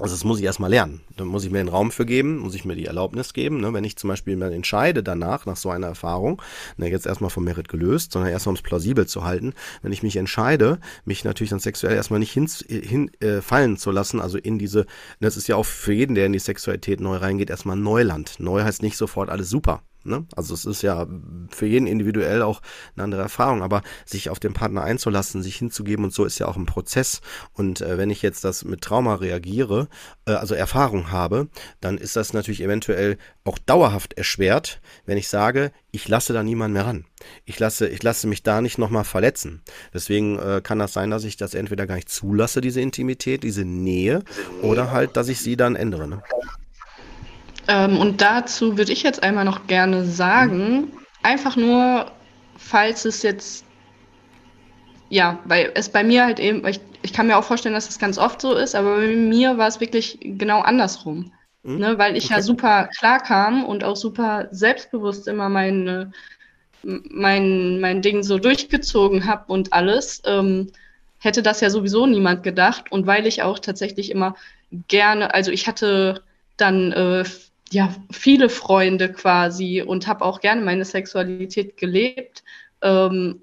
S1: Also das muss ich erstmal lernen. Da muss ich mir den Raum für geben, muss ich mir die Erlaubnis geben. Ne? Wenn ich zum Beispiel mal entscheide danach, nach so einer Erfahrung, ne, jetzt erstmal vom Merit gelöst, sondern erstmal um es plausibel zu halten, wenn ich mich entscheide, mich natürlich dann sexuell erstmal nicht hinfallen hin, äh, fallen zu lassen, also in diese, das ist ja auch für jeden, der in die Sexualität neu reingeht, erstmal Neuland. Neu heißt nicht sofort alles super. Ne? Also es ist ja für jeden individuell auch eine andere Erfahrung, aber sich auf den Partner einzulassen, sich hinzugeben und so ist ja auch ein Prozess. Und äh, wenn ich jetzt das mit Trauma reagiere, äh, also Erfahrung habe, dann ist das natürlich eventuell auch dauerhaft erschwert, wenn ich sage, ich lasse da niemanden mehr ran. Ich lasse, ich lasse mich da nicht nochmal verletzen. Deswegen äh, kann das sein, dass ich das entweder gar nicht zulasse, diese Intimität, diese Nähe, oder halt, dass ich sie dann ändere. Ne?
S3: Ähm, und dazu würde ich jetzt einmal noch gerne sagen, einfach nur, falls es jetzt, ja, weil es bei mir halt eben, ich, ich kann mir auch vorstellen, dass es das ganz oft so ist, aber bei mir war es wirklich genau andersrum. Mhm. Ne, weil ich okay. ja super klar kam und auch super selbstbewusst immer meine, mein, mein Ding so durchgezogen habe und alles, ähm, hätte das ja sowieso niemand gedacht. Und weil ich auch tatsächlich immer gerne, also ich hatte dann äh, ja, viele Freunde quasi und habe auch gerne meine Sexualität gelebt. Ähm,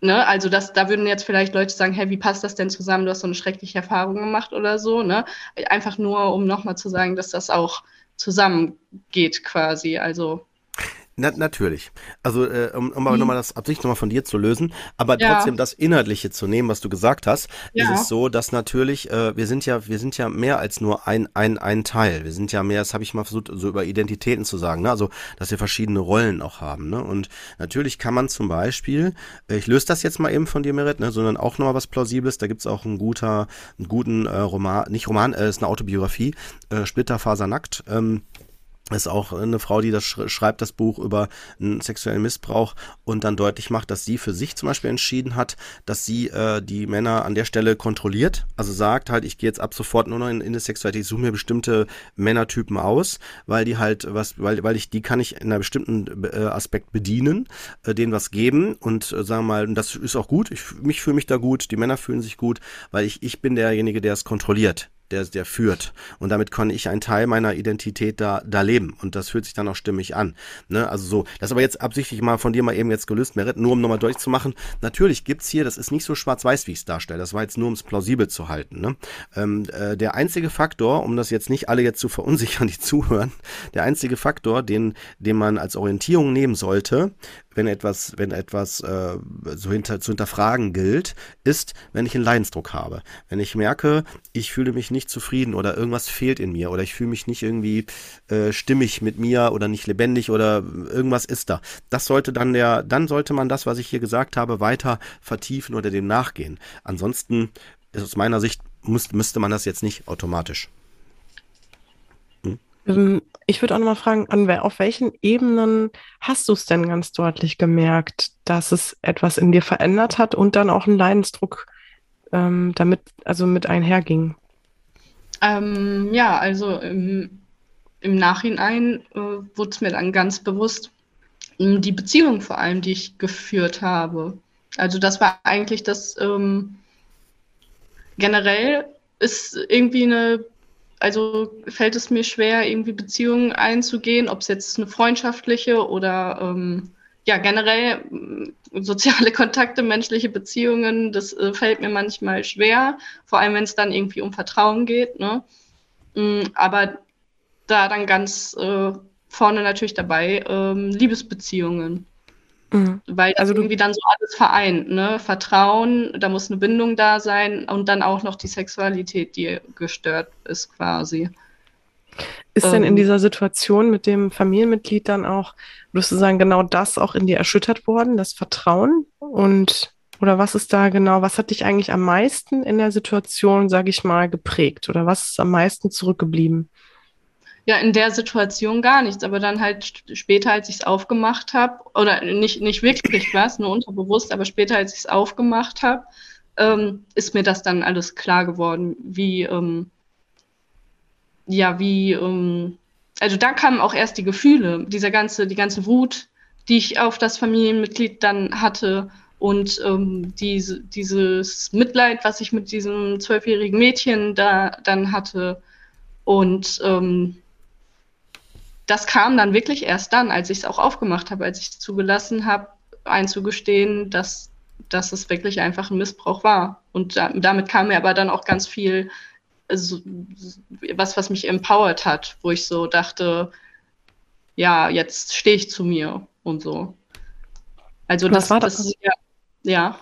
S3: ne? Also das, da würden jetzt vielleicht Leute sagen, hey, wie passt das denn zusammen? Du hast so eine schreckliche Erfahrung gemacht oder so. Ne? Einfach nur, um nochmal zu sagen, dass das auch zusammengeht quasi. Also
S1: na, natürlich. Also, äh, um, um aber hm. nochmal das Absicht nochmal von dir zu lösen, aber ja. trotzdem das Inhaltliche zu nehmen, was du gesagt hast, ja. ist es so, dass natürlich, äh, wir sind ja, wir sind ja mehr als nur ein, ein, ein Teil. Wir sind ja mehr, das habe ich mal versucht, so über Identitäten zu sagen, ne? Also, dass wir verschiedene Rollen auch haben, ne? Und natürlich kann man zum Beispiel, äh, ich löse das jetzt mal eben von dir, Merit, ne, sondern auch nochmal was Plausibles, da gibt's auch einen guter, einen guten äh, Roman, nicht Roman, äh, ist eine Autobiografie, äh, Splitterfasernackt, ähm, ist auch eine Frau, die das schreibt, das Buch über einen sexuellen Missbrauch und dann deutlich macht, dass sie für sich zum Beispiel entschieden hat, dass sie äh, die Männer an der Stelle kontrolliert. Also sagt halt, ich gehe jetzt ab sofort nur noch in, in die Sexualität, ich suche mir bestimmte Männertypen aus, weil die halt was, weil, weil ich, die kann ich in einer bestimmten äh, Aspekt bedienen, äh, denen was geben und äh, sagen mal, das ist auch gut, ich, mich fühle mich da gut, die Männer fühlen sich gut, weil ich, ich bin derjenige, der es kontrolliert der, der führt. Und damit kann ich einen Teil meiner Identität da, da leben. Und das fühlt sich dann auch stimmig an. Ne? Also so, das aber jetzt absichtlich mal von dir mal eben jetzt gelöst, Merit, nur um nochmal deutlich zu machen. Natürlich gibt's hier, das ist nicht so schwarz-weiß, wie ich es darstelle. Das war jetzt nur, um es plausibel zu halten. Ne? Ähm, äh, der einzige Faktor, um das jetzt nicht alle jetzt zu verunsichern, die zuhören, der einzige Faktor, den, den man als Orientierung nehmen sollte, wenn etwas, wenn etwas äh, so hinter, zu hinterfragen gilt, ist, wenn ich einen Leidensdruck habe. Wenn ich merke, ich fühle mich nicht zufrieden oder irgendwas fehlt in mir oder ich fühle mich nicht irgendwie äh, stimmig mit mir oder nicht lebendig oder irgendwas ist da. Das sollte dann der, dann sollte man das, was ich hier gesagt habe, weiter vertiefen oder dem nachgehen. Ansonsten ist aus meiner Sicht muss, müsste man das jetzt nicht automatisch.
S2: Ähm, ich würde auch nochmal fragen, an, auf welchen Ebenen hast du es denn ganz deutlich gemerkt, dass es etwas in dir verändert hat und dann auch ein Leidensdruck ähm, damit, also mit einherging?
S3: Ähm, ja, also im, im Nachhinein äh, wurde es mir dann ganz bewusst, die Beziehung vor allem, die ich geführt habe. Also das war eigentlich das ähm, generell ist irgendwie eine also fällt es mir schwer, irgendwie Beziehungen einzugehen, ob es jetzt eine freundschaftliche oder ähm, ja generell äh, soziale Kontakte, menschliche Beziehungen, das äh, fällt mir manchmal schwer, vor allem wenn es dann irgendwie um Vertrauen geht. Ne? Mm, aber da dann ganz äh, vorne natürlich dabei ähm, Liebesbeziehungen. Mhm. Weil das also irgendwie dann so alles vereint, ne? Vertrauen, da muss eine Bindung da sein und dann auch noch die Sexualität, die gestört ist quasi.
S2: Ist ähm, denn in ähm. dieser Situation mit dem Familienmitglied dann auch, würdest du sagen, genau das auch in dir erschüttert worden, das Vertrauen? Und Oder was ist da genau, was hat dich eigentlich am meisten in der Situation, sage ich mal, geprägt? Oder was ist am meisten zurückgeblieben?
S3: Ja, in der Situation gar nichts, aber dann halt später, als ich es aufgemacht habe, oder nicht, nicht wirklich was, nur unterbewusst, aber später, als ich es aufgemacht habe, ähm, ist mir das dann alles klar geworden, wie, ähm, ja, wie, ähm, also da kamen auch erst die Gefühle, dieser ganze, die ganze Wut, die ich auf das Familienmitglied dann hatte und ähm, diese, dieses Mitleid, was ich mit diesem zwölfjährigen Mädchen da dann hatte. Und ähm, das kam dann wirklich erst dann, als ich es auch aufgemacht habe, als ich es zugelassen habe, einzugestehen, dass, dass es wirklich einfach ein Missbrauch war. Und da, damit kam mir aber dann auch ganz viel, also, was, was mich empowert hat, wo ich so dachte, ja, jetzt stehe ich zu mir und so. Also was das war das? das ja, ja.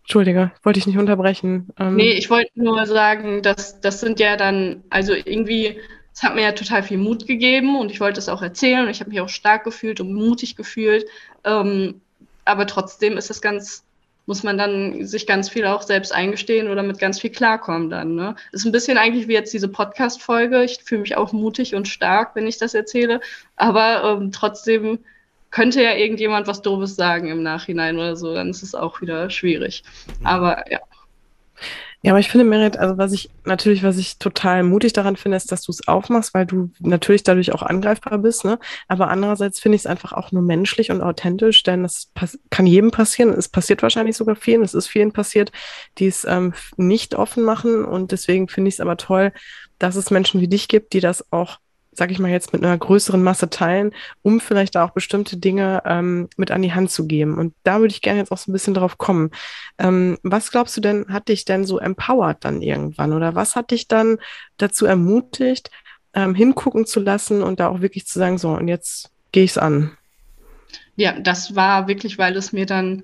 S2: Entschuldige, wollte ich nicht unterbrechen.
S3: Ähm, nee, ich wollte nur sagen, dass das sind ja dann, also irgendwie, es hat mir ja total viel Mut gegeben und ich wollte es auch erzählen und ich habe mich auch stark gefühlt und mutig gefühlt. Ähm, aber trotzdem ist es ganz, muss man dann sich ganz viel auch selbst eingestehen oder mit ganz viel klarkommen dann. Ne? Ist ein bisschen eigentlich wie jetzt diese Podcast-Folge. Ich fühle mich auch mutig und stark, wenn ich das erzähle, aber ähm, trotzdem könnte ja irgendjemand was Doofes sagen im Nachhinein oder so, dann ist es auch wieder schwierig. Mhm. Aber ja.
S2: Ja, aber ich finde, Merit, also was ich natürlich, was ich total mutig daran finde, ist, dass du es aufmachst, weil du natürlich dadurch auch angreifbar bist, ne? Aber andererseits finde ich es einfach auch nur menschlich und authentisch, denn es kann jedem passieren. Es passiert wahrscheinlich sogar vielen. Es ist vielen passiert, die es ähm, nicht offen machen. Und deswegen finde ich es aber toll, dass es Menschen wie dich gibt, die das auch sage ich mal jetzt, mit einer größeren Masse teilen, um vielleicht auch bestimmte Dinge ähm, mit an die Hand zu geben. Und da würde ich gerne jetzt auch so ein bisschen drauf kommen. Ähm, was glaubst du denn, hat dich denn so empowered dann irgendwann? Oder was hat dich dann dazu ermutigt, ähm, hingucken zu lassen und da auch wirklich zu sagen, so, und jetzt gehe ich es an?
S3: Ja, das war wirklich, weil es mir dann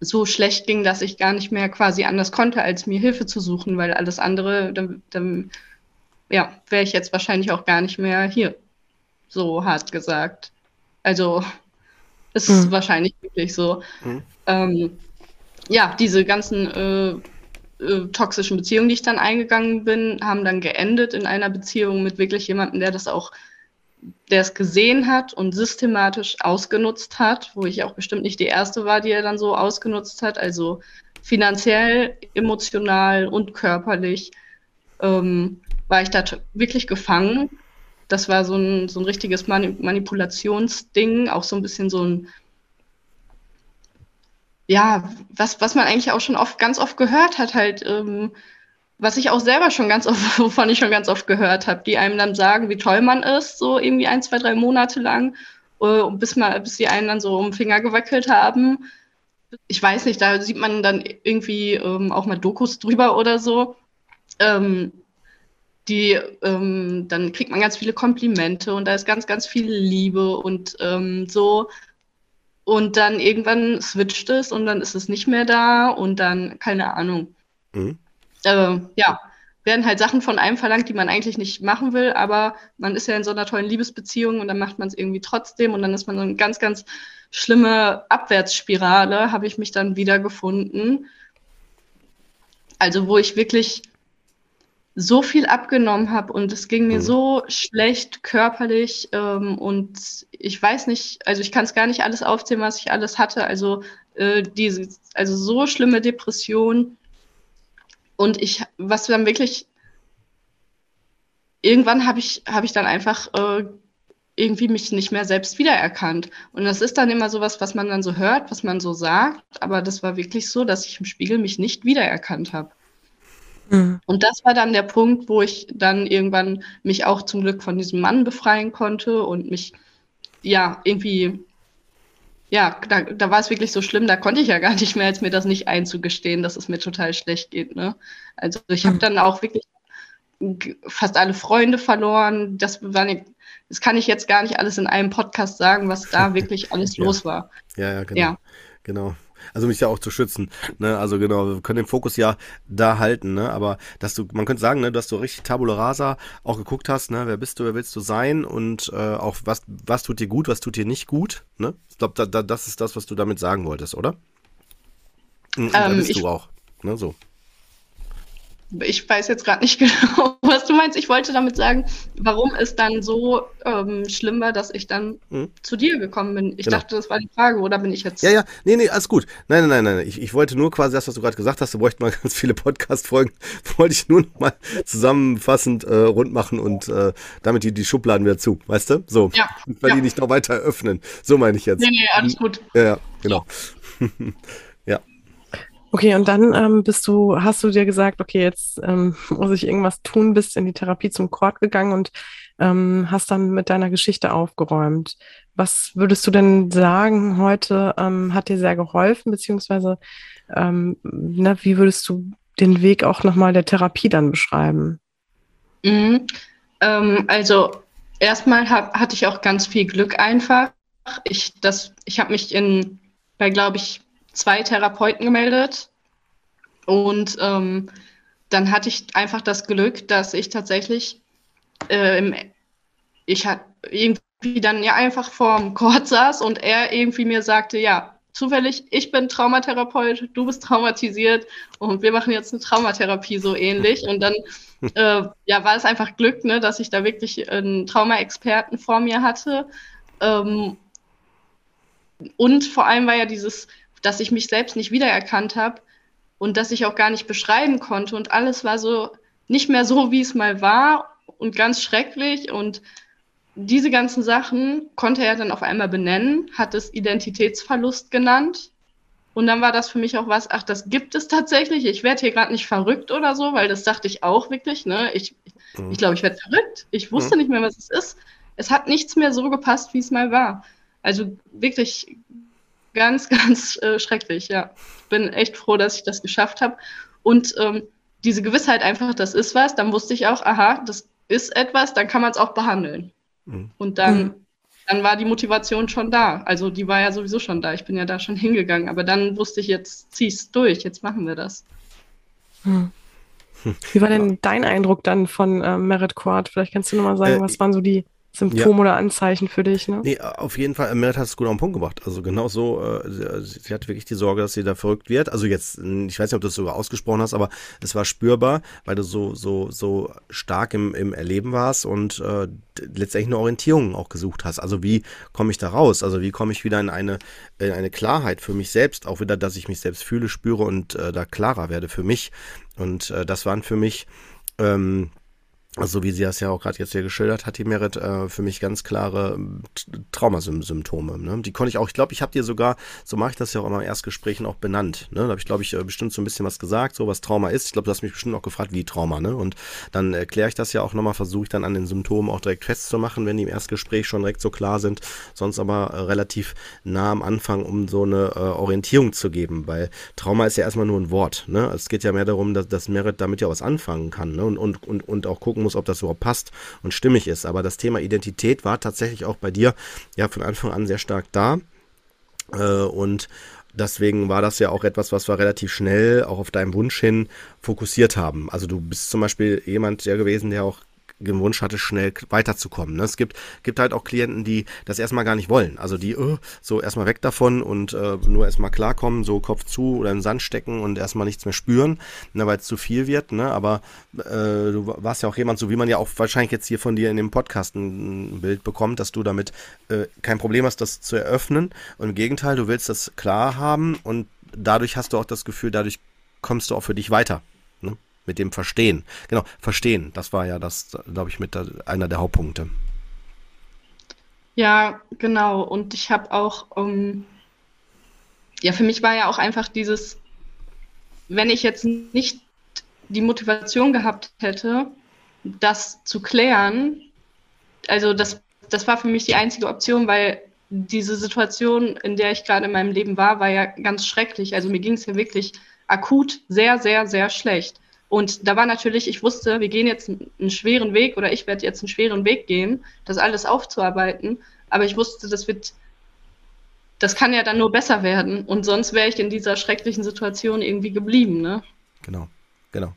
S3: so schlecht ging, dass ich gar nicht mehr quasi anders konnte, als mir Hilfe zu suchen, weil alles andere, dann, dann ja, wäre ich jetzt wahrscheinlich auch gar nicht mehr hier. So hart gesagt. Also ist mhm. wahrscheinlich wirklich so. Mhm. Ähm, ja, diese ganzen äh, äh, toxischen Beziehungen, die ich dann eingegangen bin, haben dann geendet in einer Beziehung mit wirklich jemandem, der das auch, der es gesehen hat und systematisch ausgenutzt hat, wo ich auch bestimmt nicht die erste war, die er dann so ausgenutzt hat, also finanziell, emotional und körperlich. Ähm, war ich da wirklich gefangen. Das war so ein, so ein richtiges Manipulationsding, auch so ein bisschen so ein, ja, was, was man eigentlich auch schon oft, ganz oft gehört hat, halt, ähm, was ich auch selber schon ganz oft, wovon ich schon ganz oft gehört habe, die einem dann sagen, wie toll man ist, so irgendwie ein, zwei, drei Monate lang, äh, bis, mal, bis sie einen dann so um den Finger gewackelt haben. Ich weiß nicht, da sieht man dann irgendwie ähm, auch mal Dokus drüber oder so. Ähm, die, ähm, dann kriegt man ganz viele Komplimente und da ist ganz, ganz viel Liebe und ähm, so. Und dann irgendwann switcht es und dann ist es nicht mehr da und dann, keine Ahnung. Mhm. Äh, ja, werden halt Sachen von einem verlangt, die man eigentlich nicht machen will, aber man ist ja in so einer tollen Liebesbeziehung und dann macht man es irgendwie trotzdem und dann ist man so eine ganz, ganz schlimme Abwärtsspirale, habe ich mich dann wiedergefunden. Also wo ich wirklich so viel abgenommen habe und es ging mir mhm. so schlecht körperlich ähm, und ich weiß nicht, also ich kann es gar nicht alles aufzählen, was ich alles hatte. Also äh, diese, also so schlimme Depression und ich, was dann wirklich irgendwann habe ich habe ich dann einfach äh, irgendwie mich nicht mehr selbst wiedererkannt. Und das ist dann immer so was, was man dann so hört, was man so sagt, aber das war wirklich so, dass ich im Spiegel mich nicht wiedererkannt habe. Mhm. Und das war dann der Punkt, wo ich dann irgendwann mich auch zum Glück von diesem Mann befreien konnte und mich, ja, irgendwie, ja, da, da war es wirklich so schlimm, da konnte ich ja gar nicht mehr, als mir das nicht einzugestehen, dass es mir total schlecht geht. Ne? Also ich habe mhm. dann auch wirklich fast alle Freunde verloren. Das war nicht, das kann ich jetzt gar nicht alles in einem Podcast sagen, was da wirklich alles ja. los war.
S1: Ja, ja, genau. Ja. Genau also mich ja auch zu schützen. Ne? Also genau, wir können den Fokus ja da halten, ne? Aber dass du, man könnte sagen, ne, dass du richtig Tabula Rasa auch geguckt hast, ne, wer bist du, wer willst du sein und äh, auch was, was tut dir gut, was tut dir nicht gut, ne? Ich glaube, da, da, das ist das, was du damit sagen wolltest, oder? Mhm, da bist ich, du auch. Ne, so
S3: ich weiß jetzt gerade nicht genau, was du meinst. Ich wollte damit sagen, warum es dann so ähm, schlimm war, dass ich dann hm. zu dir gekommen bin. Ich genau. dachte, das war die Frage, oder bin ich jetzt.
S1: Ja, ja, nee, nee, alles gut. Nein, nein, nein, nein. Ich, ich wollte nur quasi das, was du gerade gesagt hast, du bräuchten mal ganz viele Podcast-Folgen, wollte ich nur noch mal zusammenfassend äh, rund machen und äh, damit die, die Schubladen wieder zu, weißt du? So, ja, weil ja. die nicht noch weiter öffnen. So meine ich jetzt. Nee, nee,
S3: alles gut.
S1: Ja, ja genau.
S2: Okay, und dann ähm, bist du, hast du dir gesagt, okay, jetzt ähm, muss ich irgendwas tun, bist in die Therapie zum Chord gegangen und ähm, hast dann mit deiner Geschichte aufgeräumt. Was würdest du denn sagen heute ähm, hat dir sehr geholfen, beziehungsweise ähm, ne, wie würdest du den Weg auch nochmal der Therapie dann beschreiben?
S3: Mhm. Ähm, also erstmal hab, hatte ich auch ganz viel Glück einfach. Ich, ich habe mich in, bei glaube ich zwei Therapeuten gemeldet und ähm, dann hatte ich einfach das Glück, dass ich tatsächlich äh, ich hat irgendwie dann ja einfach vorm Chord saß und er irgendwie mir sagte, ja, zufällig, ich bin Traumatherapeut, du bist traumatisiert und wir machen jetzt eine Traumatherapie so ähnlich. Und dann äh, ja, war es einfach Glück, ne, dass ich da wirklich einen Trauma-Experten vor mir hatte. Ähm, und vor allem war ja dieses dass ich mich selbst nicht wiedererkannt habe und dass ich auch gar nicht beschreiben konnte. Und alles war so nicht mehr so, wie es mal war und ganz schrecklich. Und diese ganzen Sachen konnte er dann auf einmal benennen, hat es Identitätsverlust genannt. Und dann war das für mich auch was, ach, das gibt es tatsächlich. Ich werde hier gerade nicht verrückt oder so, weil das dachte ich auch wirklich. Ne? Ich glaube, mhm. ich, glaub, ich werde verrückt. Ich wusste mhm. nicht mehr, was es ist. Es hat nichts mehr so gepasst, wie es mal war. Also wirklich ganz, ganz äh, schrecklich, ja. Bin echt froh, dass ich das geschafft habe. Und ähm, diese Gewissheit einfach, das ist was, dann wusste ich auch, aha, das ist etwas, dann kann man es auch behandeln. Mhm. Und dann, mhm. dann war die Motivation schon da. Also die war ja sowieso schon da. Ich bin ja da schon hingegangen. Aber dann wusste ich, jetzt zieh's durch, jetzt machen wir das.
S2: Mhm. Wie war denn dein Eindruck dann von äh, Merit Court? Vielleicht kannst du nochmal sagen, äh, was waren so die Symptom ja. oder Anzeichen für dich, ne?
S1: Nee, auf jeden Fall, Merit hat es gut auf den Punkt gebracht. Also genau so, äh, sie, sie hatte wirklich die Sorge, dass sie da verrückt wird. Also jetzt, ich weiß nicht, ob du das sogar ausgesprochen hast, aber es war spürbar, weil du so, so, so stark im, im Erleben warst und äh, letztendlich eine Orientierung auch gesucht hast. Also wie komme ich da raus? Also wie komme ich wieder in eine, in eine Klarheit für mich selbst, auch wieder, dass ich mich selbst fühle, spüre und äh, da klarer werde für mich. Und äh, das waren für mich ähm, also wie sie das ja auch gerade jetzt hier geschildert hat, die Merit, äh, für mich ganz klare ähm, Traumasymptome. Ne? Die konnte ich auch, ich glaube, ich habe dir sogar, so mache ich das ja auch immer im Erstgesprächen auch benannt. Ne? Da habe ich, glaube ich, äh, bestimmt so ein bisschen was gesagt, so was Trauma ist. Ich glaube, du hast mich bestimmt auch gefragt, wie Trauma. Ne? Und dann erkläre ich das ja auch nochmal, versuche ich dann an den Symptomen auch direkt festzumachen, wenn die im Erstgespräch schon direkt so klar sind. Sonst aber äh, relativ nah am Anfang, um so eine äh, Orientierung zu geben, weil Trauma ist ja erstmal nur ein Wort. Ne? Es geht ja mehr darum, dass, dass Merit damit ja was anfangen kann ne? und, und, und, und auch gucken muss, ob das überhaupt passt und stimmig ist. Aber das Thema Identität war tatsächlich auch bei dir ja von Anfang an sehr stark da. Äh, und deswegen war das ja auch etwas, was wir relativ schnell auch auf deinen Wunsch hin fokussiert haben. Also du bist zum Beispiel jemand der gewesen, der auch den Wunsch hatte, schnell weiterzukommen. Ne? Es gibt, gibt halt auch Klienten, die das erstmal gar nicht wollen. Also die uh, so erstmal weg davon und uh, nur erstmal klarkommen, so Kopf zu oder im Sand stecken und erstmal nichts mehr spüren, ne, weil es zu viel wird. Ne? Aber äh, du warst ja auch jemand, so wie man ja auch wahrscheinlich jetzt hier von dir in dem Podcast ein Bild bekommt, dass du damit äh, kein Problem hast, das zu eröffnen. Und im Gegenteil, du willst das klar haben und dadurch hast du auch das Gefühl, dadurch kommst du auch für dich weiter mit dem Verstehen. Genau, Verstehen, das war ja das, glaube ich, mit der, einer der Hauptpunkte.
S3: Ja, genau. Und ich habe auch, ähm, ja, für mich war ja auch einfach dieses, wenn ich jetzt nicht die Motivation gehabt hätte, das zu klären, also das, das war für mich die einzige Option, weil diese Situation, in der ich gerade in meinem Leben war, war ja ganz schrecklich. Also mir ging es ja wirklich akut sehr, sehr, sehr schlecht. Und da war natürlich, ich wusste, wir gehen jetzt einen schweren Weg oder ich werde jetzt einen schweren Weg gehen, das alles aufzuarbeiten. Aber ich wusste, das wird, das kann ja dann nur besser werden. Und sonst wäre ich in dieser schrecklichen Situation irgendwie geblieben, ne?
S1: Genau, genau.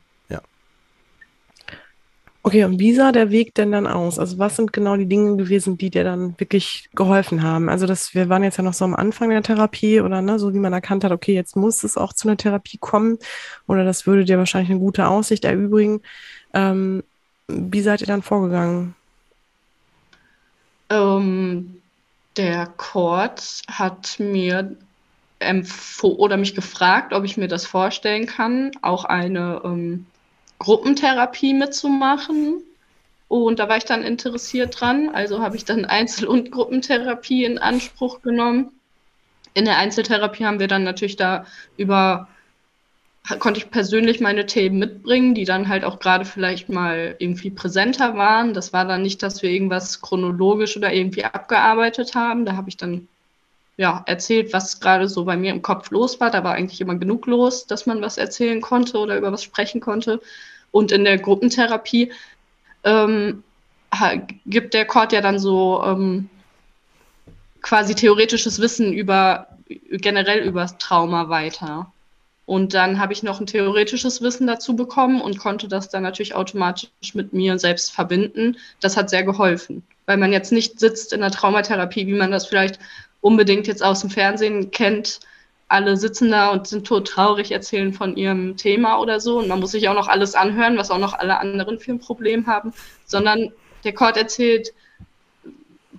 S2: Okay, und wie sah der Weg denn dann aus? Also was sind genau die Dinge gewesen, die dir dann wirklich geholfen haben? Also das, wir waren jetzt ja noch so am Anfang der Therapie oder ne, so wie man erkannt hat, okay, jetzt muss es auch zu einer Therapie kommen oder das würde dir wahrscheinlich eine gute Aussicht erübrigen. Ähm, wie seid ihr dann vorgegangen?
S3: Ähm, der Court hat mir oder mich gefragt, ob ich mir das vorstellen kann, auch eine ähm, Gruppentherapie mitzumachen. Und da war ich dann interessiert dran. Also habe ich dann Einzel- und Gruppentherapie in Anspruch genommen. In der Einzeltherapie haben wir dann natürlich da über, konnte ich persönlich meine Themen mitbringen, die dann halt auch gerade vielleicht mal irgendwie präsenter waren. Das war dann nicht, dass wir irgendwas chronologisch oder irgendwie abgearbeitet haben. Da habe ich dann ja, erzählt, was gerade so bei mir im Kopf los war. Da war eigentlich immer genug los, dass man was erzählen konnte oder über was sprechen konnte. Und in der Gruppentherapie ähm, gibt der Kord ja dann so ähm, quasi theoretisches Wissen über generell über Trauma weiter. Und dann habe ich noch ein theoretisches Wissen dazu bekommen und konnte das dann natürlich automatisch mit mir selbst verbinden. Das hat sehr geholfen, weil man jetzt nicht sitzt in der Traumatherapie, wie man das vielleicht unbedingt jetzt aus dem Fernsehen kennt, alle sitzen da und sind tot traurig, erzählen von ihrem Thema oder so. Und man muss sich auch noch alles anhören, was auch noch alle anderen für ein Problem haben, sondern der Court erzählt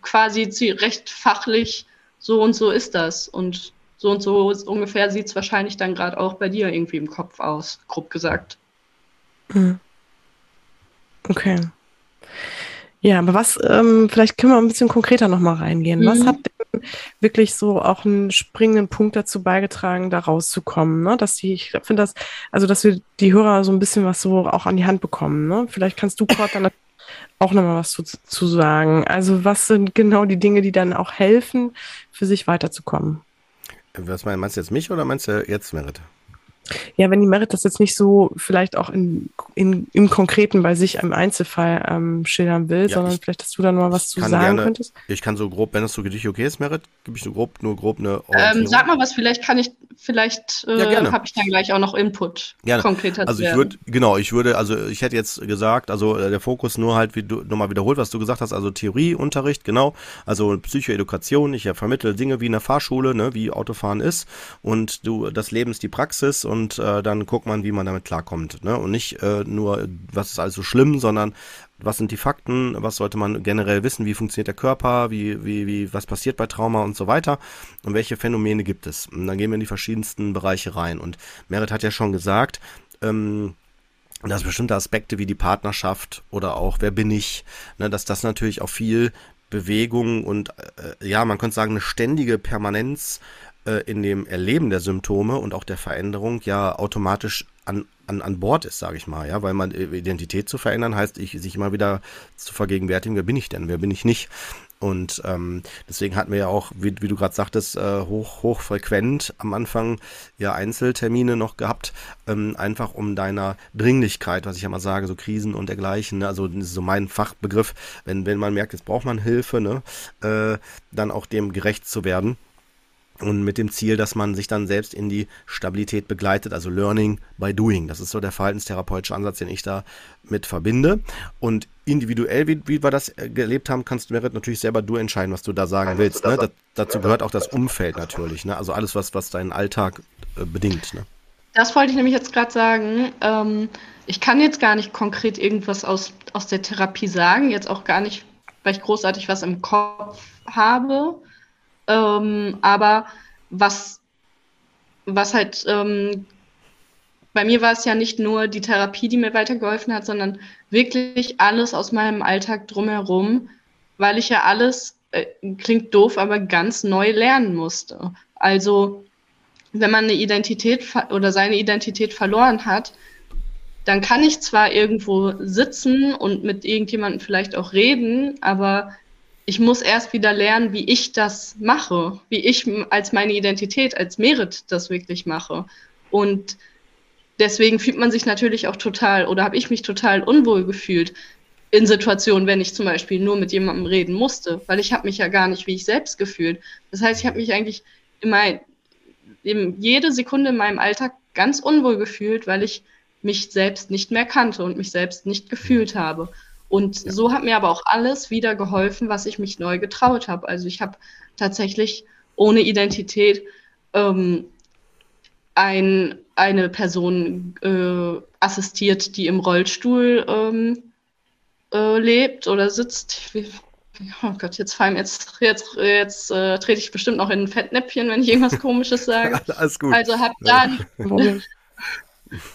S3: quasi recht fachlich, so und so ist das. Und so und so ungefähr sieht es wahrscheinlich dann gerade auch bei dir irgendwie im Kopf aus, grob gesagt.
S2: Hm. Okay. Ja, aber was, ähm, vielleicht können wir ein bisschen konkreter nochmal reingehen. Mhm. Was hat denn wirklich so auch einen springenden Punkt dazu beigetragen, da rauszukommen? Ne? Dass die, ich finde das, also dass wir die Hörer so ein bisschen was so auch an die Hand bekommen. Ne? Vielleicht kannst du, Kurt, dann auch nochmal was zu, zu sagen. Also was sind genau die Dinge, die dann auch helfen, für sich weiterzukommen?
S1: Was meinst du jetzt mich oder meinst du jetzt Merit?
S2: Ja, wenn die Merit das jetzt nicht so vielleicht auch in, in, im Konkreten bei sich im Einzelfall ähm, schildern will, ja, sondern ich, vielleicht, dass du da noch was zu sagen gerne, könntest.
S1: Ich kann so grob, wenn es so für dich okay ist, Merit, gebe ich so grob, nur grob eine
S3: ähm, Sag mal was, vielleicht kann ich, vielleicht äh, ja, habe ich dann gleich auch noch Input
S1: gerne. konkreter Also ich würde, genau, ich würde, also ich hätte jetzt gesagt, also äh, der Fokus nur halt, wie du nochmal wiederholt, was du gesagt hast, also Theorieunterricht, genau, also Psychoedukation, ich ja vermittle Dinge wie in der Fahrschule, ne, wie Autofahren ist. Und du, das Leben ist die Praxis und äh, dann guckt man, wie man damit klarkommt. Ne? Und nicht äh, nur, was ist alles so schlimm, sondern was sind die Fakten, was sollte man generell wissen, wie funktioniert der Körper, wie, wie, wie, was passiert bei Trauma und so weiter und welche Phänomene gibt es. Und dann gehen wir in die verschiedensten Bereiche rein. Und Merit hat ja schon gesagt, ähm, dass bestimmte Aspekte wie die Partnerschaft oder auch wer bin ich, ne, dass das natürlich auch viel Bewegung und äh, ja, man könnte sagen, eine ständige Permanenz äh, in dem Erleben der Symptome und auch der Veränderung ja automatisch an, an, an Bord ist, sage ich mal, ja, weil man äh, Identität zu verändern heißt, ich, sich immer wieder zu vergegenwärtigen, wer bin ich denn, wer bin ich nicht. Und ähm, deswegen hatten wir ja auch, wie, wie du gerade sagtest, äh, hoch, hochfrequent am Anfang ja Einzeltermine noch gehabt, ähm, einfach um deiner Dringlichkeit, was ich ja mal sage, so Krisen und dergleichen, ne? also das ist so mein Fachbegriff, wenn, wenn man merkt, jetzt braucht man Hilfe, ne? äh, dann auch dem gerecht zu werden. Und mit dem Ziel, dass man sich dann selbst in die Stabilität begleitet, also Learning by Doing. Das ist so der verhaltenstherapeutische Ansatz, den ich da mit verbinde. Und individuell, wie, wie wir das gelebt haben, kannst du Merit natürlich selber du entscheiden, was du da sagen willst. Ne? Da, dazu gehört auch das Umfeld natürlich. Ne? Also alles, was, was deinen Alltag äh, bedingt. Ne?
S3: Das wollte ich nämlich jetzt gerade sagen. Ähm, ich kann jetzt gar nicht konkret irgendwas aus, aus der Therapie sagen, jetzt auch gar nicht, weil ich großartig was im Kopf habe. Ähm, aber was, was halt, ähm, bei mir war es ja nicht nur die Therapie, die mir weitergeholfen hat, sondern wirklich alles aus meinem Alltag drumherum, weil ich ja alles, äh, klingt doof, aber ganz neu lernen musste. Also, wenn man eine Identität oder seine Identität verloren hat, dann kann ich zwar irgendwo sitzen und mit irgendjemandem vielleicht auch reden, aber ich muss erst wieder lernen, wie ich das mache, wie ich als meine Identität, als Merit das wirklich mache. Und deswegen fühlt man sich natürlich auch total, oder habe ich mich total unwohl gefühlt in Situationen, wenn ich zum Beispiel nur mit jemandem reden musste, weil ich habe mich ja gar nicht wie ich selbst gefühlt. Das heißt, ich habe mich eigentlich immer jede Sekunde in meinem Alltag ganz unwohl gefühlt, weil ich mich selbst nicht mehr kannte und mich selbst nicht gefühlt habe. Und ja. so hat mir aber auch alles wieder geholfen, was ich mich neu getraut habe. Also ich habe tatsächlich ohne Identität ähm, ein, eine Person äh, assistiert, die im Rollstuhl ähm, äh, lebt oder sitzt. Oh Gott, jetzt fallen jetzt, jetzt, jetzt äh, trete ich bestimmt noch in ein Fettnäpfchen, wenn ich irgendwas Komisches sage.
S1: Alles gut.
S3: Also habe dann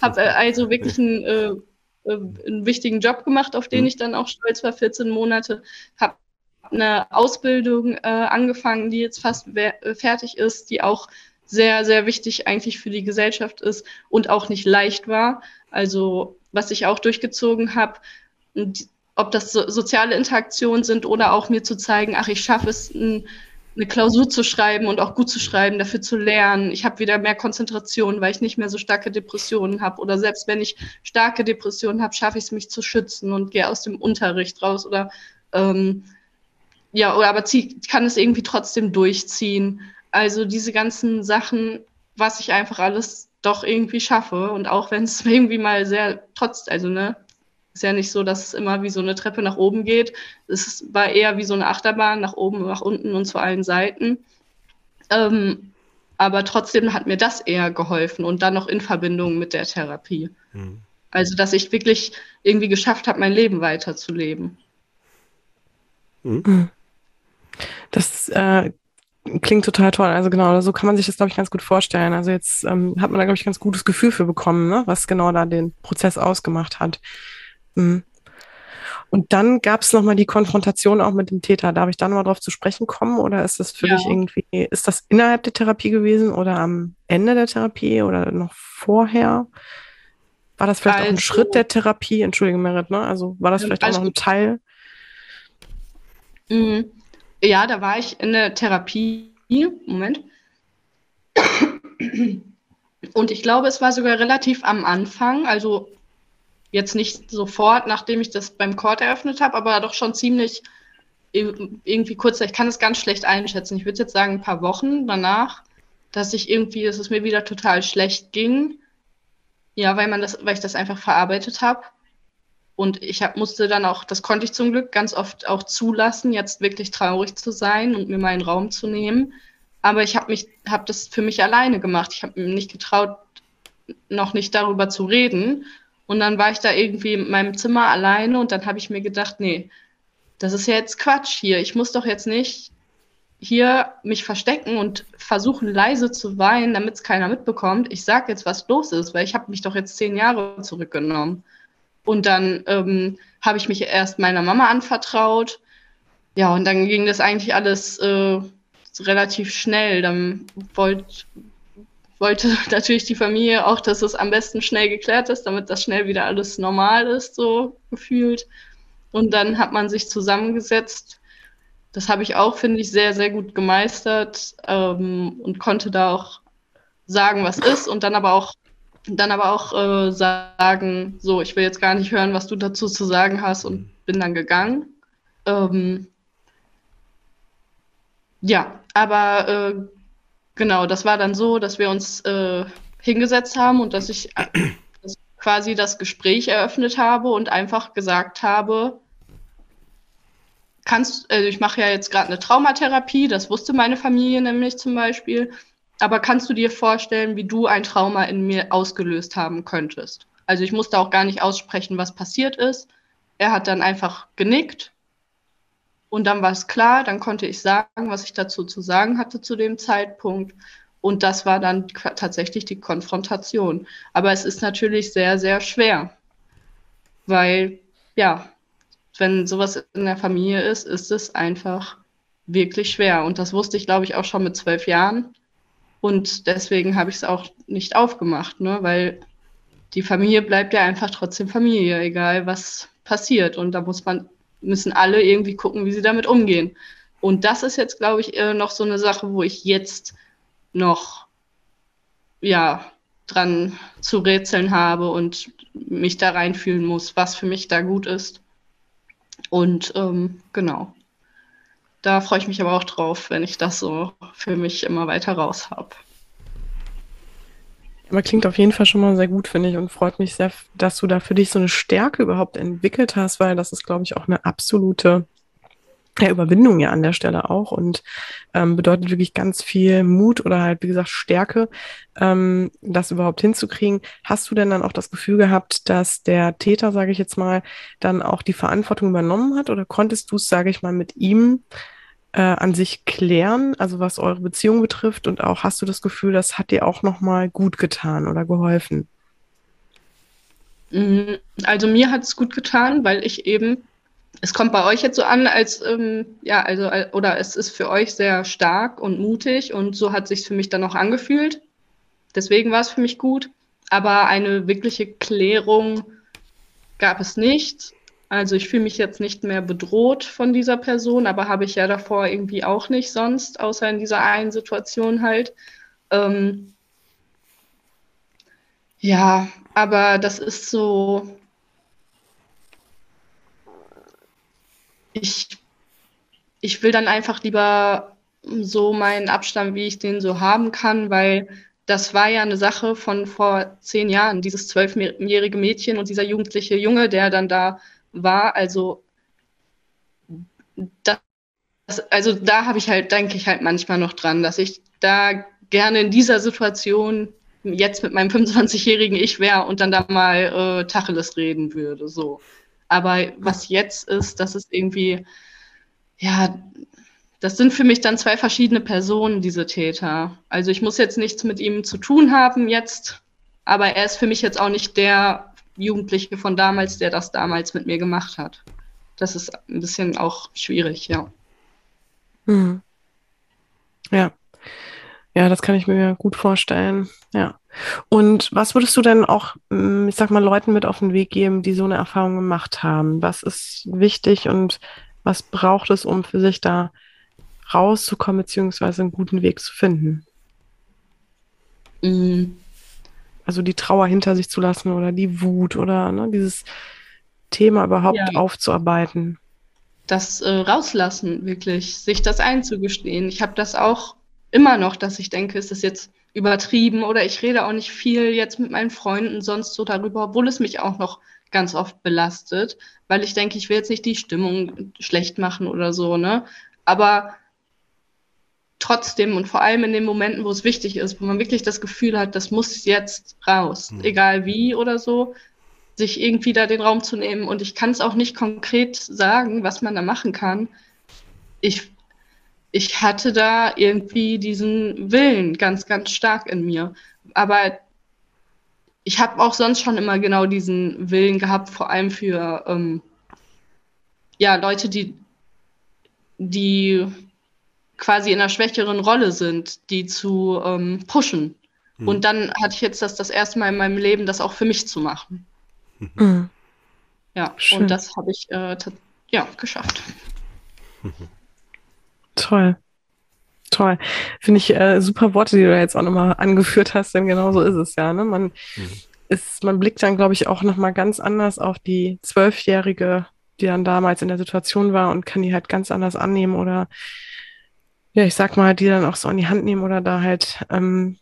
S3: hab, äh, also wirklich einen, äh, äh, einen wichtigen Job gemacht, auf den mhm. ich dann auch stolz war, 14 Monate. Habe eine Ausbildung äh, angefangen, die jetzt fast fertig ist, die auch sehr, sehr wichtig eigentlich für die Gesellschaft ist und auch nicht leicht war. Also was ich auch durchgezogen habe, ob das so, soziale Interaktionen sind oder auch mir zu zeigen, ach, ich schaffe es, ein, eine Klausur zu schreiben und auch gut zu schreiben, dafür zu lernen. Ich habe wieder mehr Konzentration, weil ich nicht mehr so starke Depressionen habe. Oder selbst wenn ich starke Depressionen habe, schaffe ich es, mich zu schützen und gehe aus dem Unterricht raus. Oder ähm, ja, oder aber zieh, kann es irgendwie trotzdem durchziehen. Also diese ganzen Sachen, was ich einfach alles doch irgendwie schaffe. Und auch wenn es irgendwie mal sehr trotz, also ne, ist ja nicht so, dass es immer wie so eine Treppe nach oben geht. Es war eher wie so eine Achterbahn nach oben, nach unten und zu allen Seiten. Ähm, aber trotzdem hat mir das eher geholfen und dann noch in Verbindung mit der Therapie. Mhm. Also, dass ich wirklich irgendwie geschafft habe, mein Leben weiterzuleben.
S2: Mhm. Das äh, klingt total toll. Also genau, so kann man sich das, glaube ich, ganz gut vorstellen. Also jetzt ähm, hat man da, glaube ich, ganz gutes Gefühl für bekommen, ne? was genau da den Prozess ausgemacht hat. Mhm. Und dann gab es nochmal die Konfrontation auch mit dem Täter. Darf ich da nochmal drauf zu sprechen kommen? Oder ist das für ja. dich irgendwie, ist das innerhalb der Therapie gewesen oder am Ende der Therapie oder noch vorher? War das vielleicht also, auch ein also Schritt der Therapie? Entschuldige, Merit, ne? Also war das vielleicht also, auch noch ein Teil?
S3: Mhm. Ja, da war ich in der Therapie. Moment. Und ich glaube, es war sogar relativ am Anfang. Also Jetzt nicht sofort, nachdem ich das beim Court eröffnet habe, aber doch schon ziemlich irgendwie kurz, ich kann es ganz schlecht einschätzen. Ich würde jetzt sagen, ein paar Wochen danach, dass ich irgendwie, dass es mir wieder total schlecht ging. Ja, weil man das, weil ich das einfach verarbeitet habe. Und ich hab, musste dann auch, das konnte ich zum Glück ganz oft auch zulassen, jetzt wirklich traurig zu sein und mir meinen Raum zu nehmen. Aber ich habe mich, habe das für mich alleine gemacht. Ich habe mir nicht getraut, noch nicht darüber zu reden. Und dann war ich da irgendwie in meinem Zimmer alleine und dann habe ich mir gedacht, nee, das ist ja jetzt Quatsch hier. Ich muss doch jetzt nicht hier mich verstecken und versuchen leise zu weinen, damit es keiner mitbekommt. Ich sage jetzt, was los ist, weil ich habe mich doch jetzt zehn Jahre zurückgenommen. Und dann ähm, habe ich mich erst meiner Mama anvertraut. Ja, und dann ging das eigentlich alles äh, relativ schnell. Dann wollte wollte natürlich die Familie auch, dass es am besten schnell geklärt ist, damit das schnell wieder alles normal ist, so gefühlt. Und dann hat man sich zusammengesetzt. Das habe ich auch, finde ich, sehr, sehr gut gemeistert ähm, und konnte da auch sagen, was ist und dann aber auch dann aber auch äh, sagen, so, ich will jetzt gar nicht hören, was du dazu zu sagen hast und mhm. bin dann gegangen. Ähm, ja, aber äh, Genau, das war dann so, dass wir uns äh, hingesetzt haben und dass ich äh, quasi das Gespräch eröffnet habe und einfach gesagt habe, kannst, äh, ich mache ja jetzt gerade eine Traumatherapie, das wusste meine Familie nämlich zum Beispiel, aber kannst du dir vorstellen, wie du ein Trauma in mir ausgelöst haben könntest? Also ich musste auch gar nicht aussprechen, was passiert ist. Er hat dann einfach genickt und dann war es klar, dann konnte ich sagen, was ich dazu zu sagen hatte zu dem Zeitpunkt. Und das war dann tatsächlich die Konfrontation. Aber es ist natürlich sehr, sehr schwer, weil, ja, wenn sowas in der Familie ist, ist es einfach wirklich schwer. Und das wusste ich, glaube ich, auch schon mit zwölf Jahren. Und deswegen habe ich es auch nicht aufgemacht, ne? weil die Familie bleibt ja einfach trotzdem Familie, egal was passiert. Und da muss man müssen alle irgendwie gucken, wie sie damit umgehen. Und das ist jetzt, glaube ich, noch so eine Sache, wo ich jetzt noch, ja, dran zu rätseln habe und mich da reinfühlen muss, was für mich da gut ist. Und ähm, genau. Da freue ich mich aber auch drauf, wenn ich das so für mich immer weiter raus habe.
S2: Aber klingt auf jeden Fall schon mal sehr gut, finde ich, und freut mich sehr, dass du da für dich so eine Stärke überhaupt entwickelt hast, weil das ist, glaube ich, auch eine absolute ja, Überwindung ja an der Stelle auch und ähm, bedeutet wirklich ganz viel Mut oder halt, wie gesagt, Stärke, ähm, das überhaupt hinzukriegen. Hast du denn dann auch das Gefühl gehabt, dass der Täter, sage ich jetzt mal, dann auch die Verantwortung übernommen hat oder konntest du es, sage ich mal, mit ihm äh, an sich klären, also was eure Beziehung betrifft und auch hast du das Gefühl, das hat dir auch nochmal gut getan oder geholfen?
S3: Mm, also mir hat es gut getan, weil ich eben es kommt bei euch jetzt so an, als ähm, ja, also oder es ist für euch sehr stark und mutig und so hat sich für mich dann auch angefühlt. Deswegen war es für mich gut, aber eine wirkliche Klärung gab es nicht. Also ich fühle mich jetzt nicht mehr bedroht von dieser Person, aber habe ich ja davor irgendwie auch nicht sonst, außer in dieser einen Situation halt. Ähm, ja, aber das ist so, ich, ich will dann einfach lieber so meinen Abstand, wie ich den so haben kann, weil das war ja eine Sache von vor zehn Jahren, dieses zwölfjährige Mädchen und dieser jugendliche Junge, der dann da war. Also, das, also da habe ich halt, denke ich halt manchmal noch dran, dass ich da gerne in dieser Situation jetzt mit meinem 25-jährigen Ich wäre und dann da mal äh, Tacheles reden würde. So. Aber was jetzt ist, das ist irgendwie, ja, das sind für mich dann zwei verschiedene Personen, diese Täter. Also ich muss jetzt nichts mit ihm zu tun haben jetzt, aber er ist für mich jetzt auch nicht der Jugendliche von damals, der das damals mit mir gemacht hat. Das ist ein bisschen auch schwierig, ja.
S2: Hm. Ja. Ja, das kann ich mir gut vorstellen. Ja. Und was würdest du denn auch, hm, ich sag mal, Leuten mit auf den Weg geben, die so eine Erfahrung gemacht haben? Was ist wichtig und was braucht es, um für sich da rauszukommen, beziehungsweise einen guten Weg zu finden? Mhm. Also die Trauer hinter sich zu lassen oder die Wut oder ne, dieses Thema überhaupt ja. aufzuarbeiten.
S3: Das äh, rauslassen, wirklich, sich das einzugestehen. Ich habe das auch immer noch, dass ich denke, ist das jetzt übertrieben oder ich rede auch nicht viel jetzt mit meinen Freunden sonst so darüber, obwohl es mich auch noch ganz oft belastet, weil ich denke, ich will jetzt nicht die Stimmung schlecht machen oder so, ne? Aber trotzdem und vor allem in den Momenten, wo es wichtig ist, wo man wirklich das Gefühl hat, das muss jetzt raus, mhm. egal wie oder so, sich irgendwie da den Raum zu nehmen. Und ich kann es auch nicht konkret sagen, was man da machen kann. Ich ich hatte da irgendwie diesen Willen ganz, ganz stark in mir. Aber ich habe auch sonst schon immer genau diesen Willen gehabt, vor allem für ähm, ja, Leute, die, die quasi in einer schwächeren Rolle sind, die zu ähm, pushen. Mhm. Und dann hatte ich jetzt das das erste Mal in meinem Leben, das auch für mich zu machen. Mhm. Ja, Schön. und das habe ich äh, ja, geschafft.
S2: Toll. Toll. Finde ich äh, super Worte, die du jetzt auch nochmal angeführt hast, denn genau so ist es ja. Ne? Man, mhm. ist, man blickt dann, glaube ich, auch nochmal ganz anders auf die Zwölfjährige, die dann damals in der Situation war und kann die halt ganz anders annehmen oder ja, ich sag mal, die dann auch so an die Hand nehmen oder da halt ähm,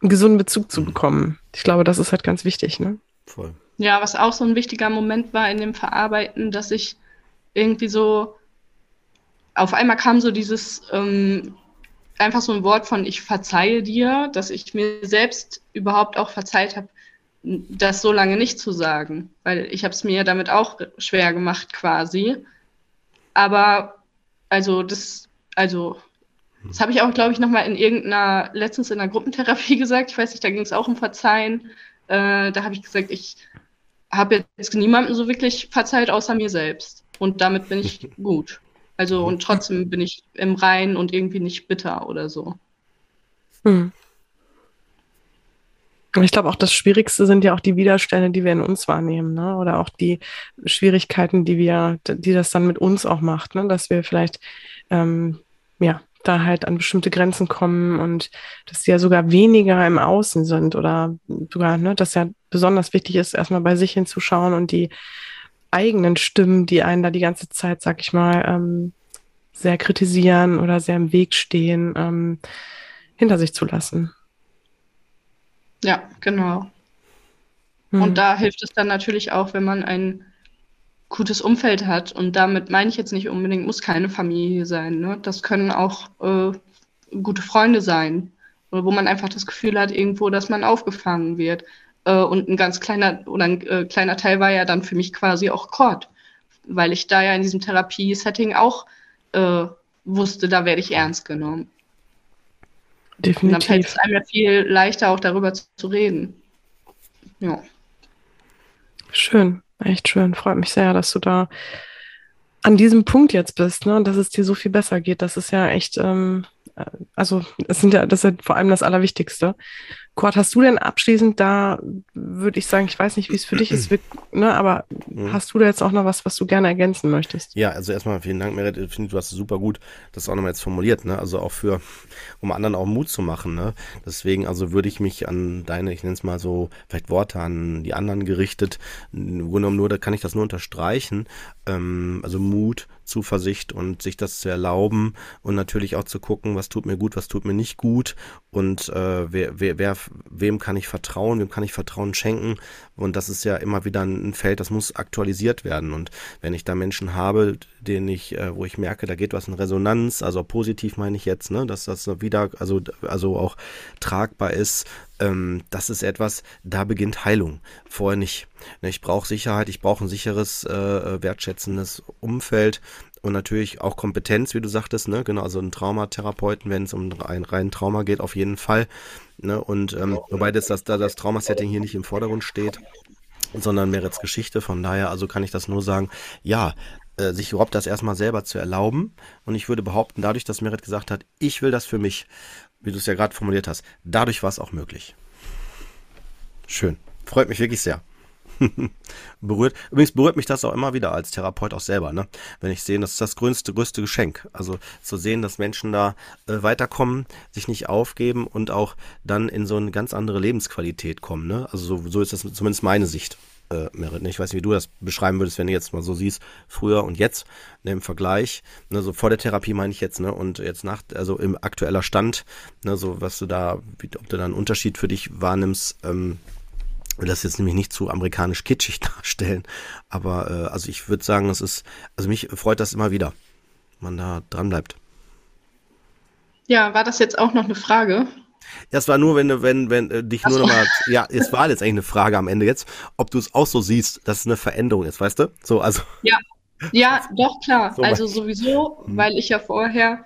S2: einen gesunden Bezug zu mhm. bekommen. Ich glaube, das ist halt ganz wichtig, ne?
S3: Voll. Ja, was auch so ein wichtiger Moment war in dem Verarbeiten, dass ich irgendwie so auf einmal kam so dieses ähm, einfach so ein Wort von ich verzeihe dir, dass ich mir selbst überhaupt auch verzeiht habe, das so lange nicht zu sagen, weil ich habe es mir damit auch schwer gemacht quasi. Aber also das, also das habe ich auch, glaube ich, nochmal in irgendeiner, letztens in einer Gruppentherapie gesagt. Ich weiß nicht, da ging es auch um Verzeihen. Äh, da habe ich gesagt, ich habe jetzt niemandem so wirklich verzeiht, außer mir selbst. Und damit bin ich gut. Also und trotzdem bin ich im Rein und irgendwie nicht bitter oder so. Hm.
S2: Ich glaube auch das Schwierigste sind ja auch die Widerstände, die wir in uns wahrnehmen, ne? Oder auch die Schwierigkeiten, die wir, die das dann mit uns auch macht, ne? Dass wir vielleicht ähm, ja da halt an bestimmte Grenzen kommen und dass die ja sogar weniger im Außen sind oder sogar, ne, dass ja besonders wichtig ist, erstmal bei sich hinzuschauen und die eigenen Stimmen, die einen da die ganze Zeit, sag ich mal, ähm, sehr kritisieren oder sehr im Weg stehen, ähm, hinter sich zu lassen.
S3: Ja, genau.
S2: Hm.
S3: Und da hilft es dann natürlich auch, wenn man ein gutes Umfeld hat. Und damit meine ich jetzt nicht unbedingt, muss keine Familie sein. Ne? Das können auch äh, gute Freunde sein. Oder wo man einfach das Gefühl hat, irgendwo, dass man aufgefangen wird. Äh, und ein ganz kleiner oder ein äh, kleiner Teil war ja dann für mich quasi auch Kord. Weil ich da ja in diesem Therapie-Setting auch äh, wusste, da werde ich ernst genommen. Und dann fällt
S2: Definitiv.
S3: es einem ja viel leichter, auch darüber zu, zu reden. Ja.
S2: Schön, echt schön. Freut mich sehr, dass du da an diesem Punkt jetzt bist, ne? Dass es dir so viel besser geht. Das ist ja echt, ähm, äh, also es sind ja, das ist ja vor allem das Allerwichtigste. Kurt, hast du denn abschließend da, würde ich sagen, ich weiß nicht, wie es für dich ist, wir- ne, aber
S1: Mhm.
S2: hast du da jetzt auch noch was, was du gerne ergänzen möchtest?
S1: Ja, also erstmal vielen Dank, Merit. Ich finde, du hast super gut das auch nochmal jetzt formuliert, ne? Also auch für, um anderen auch Mut zu machen, ne? Deswegen, also würde ich mich an deine, ich nenne es mal so, vielleicht Worte an die anderen gerichtet, im Grunde genommen nur, da kann ich das nur unterstreichen. Ähm, also Mut, Zuversicht und sich das zu erlauben und natürlich auch zu gucken, was tut mir gut, was tut mir nicht gut und äh, wer, wer, wer, wem kann ich vertrauen, wem kann ich Vertrauen schenken und das ist ja immer wieder ein Feld, das muss aktualisiert werden und wenn ich da Menschen habe, denen ich, äh, wo ich merke, da geht was in Resonanz, also positiv meine ich jetzt, ne, dass das wieder, also, also auch tragbar ist, ähm, das ist etwas, da beginnt Heilung. Vorher nicht. Ne, Ich brauche Sicherheit, ich brauche ein sicheres, äh, wertschätzendes Umfeld und natürlich auch Kompetenz, wie du sagtest, ne, genau, also ein Traumatherapeuten, wenn es um ein rein Trauma geht, auf jeden Fall. Ne, und ähm, wobei das, das, da das Traumasetting hier nicht im Vordergrund steht, sondern Merits Geschichte. Von daher, also kann ich das nur sagen, ja, äh, sich überhaupt das erstmal selber zu erlauben. Und ich würde behaupten, dadurch, dass Merit gesagt hat, ich will das für mich, wie du es ja gerade formuliert hast, dadurch war es auch möglich. Schön. Freut mich wirklich sehr. berührt. Übrigens berührt mich das auch immer wieder als Therapeut auch selber, ne? Wenn ich sehe, das ist das größte, größte Geschenk. Also zu sehen, dass Menschen da äh, weiterkommen, sich nicht aufgeben und auch dann in so eine ganz andere Lebensqualität kommen, ne? Also so, so ist das zumindest meine Sicht. Äh, Merit, ne? Ich weiß nicht, wie du das beschreiben würdest, wenn du jetzt mal so siehst, früher und jetzt, ne, im Vergleich, ne, so vor der Therapie meine ich jetzt, ne, und jetzt nach, also im aktueller Stand, ne, so was du da, wie, ob du da einen Unterschied für dich wahrnimmst, ähm, will das jetzt nämlich nicht zu amerikanisch kitschig darstellen, aber äh, also ich würde sagen, es ist, also mich freut das immer wieder, man da dran bleibt.
S3: Ja, war das jetzt auch noch eine Frage?
S1: Ja, es war nur, wenn du, wenn, wenn äh, dich
S3: Ach
S1: nur nochmal, ja, es war jetzt eigentlich eine Frage am Ende jetzt, ob du es auch so siehst, dass es eine Veränderung ist, weißt du? So, also,
S3: Ja, doch, klar.
S1: So
S3: also sowieso,
S1: Mhm.
S3: weil ich ja vorher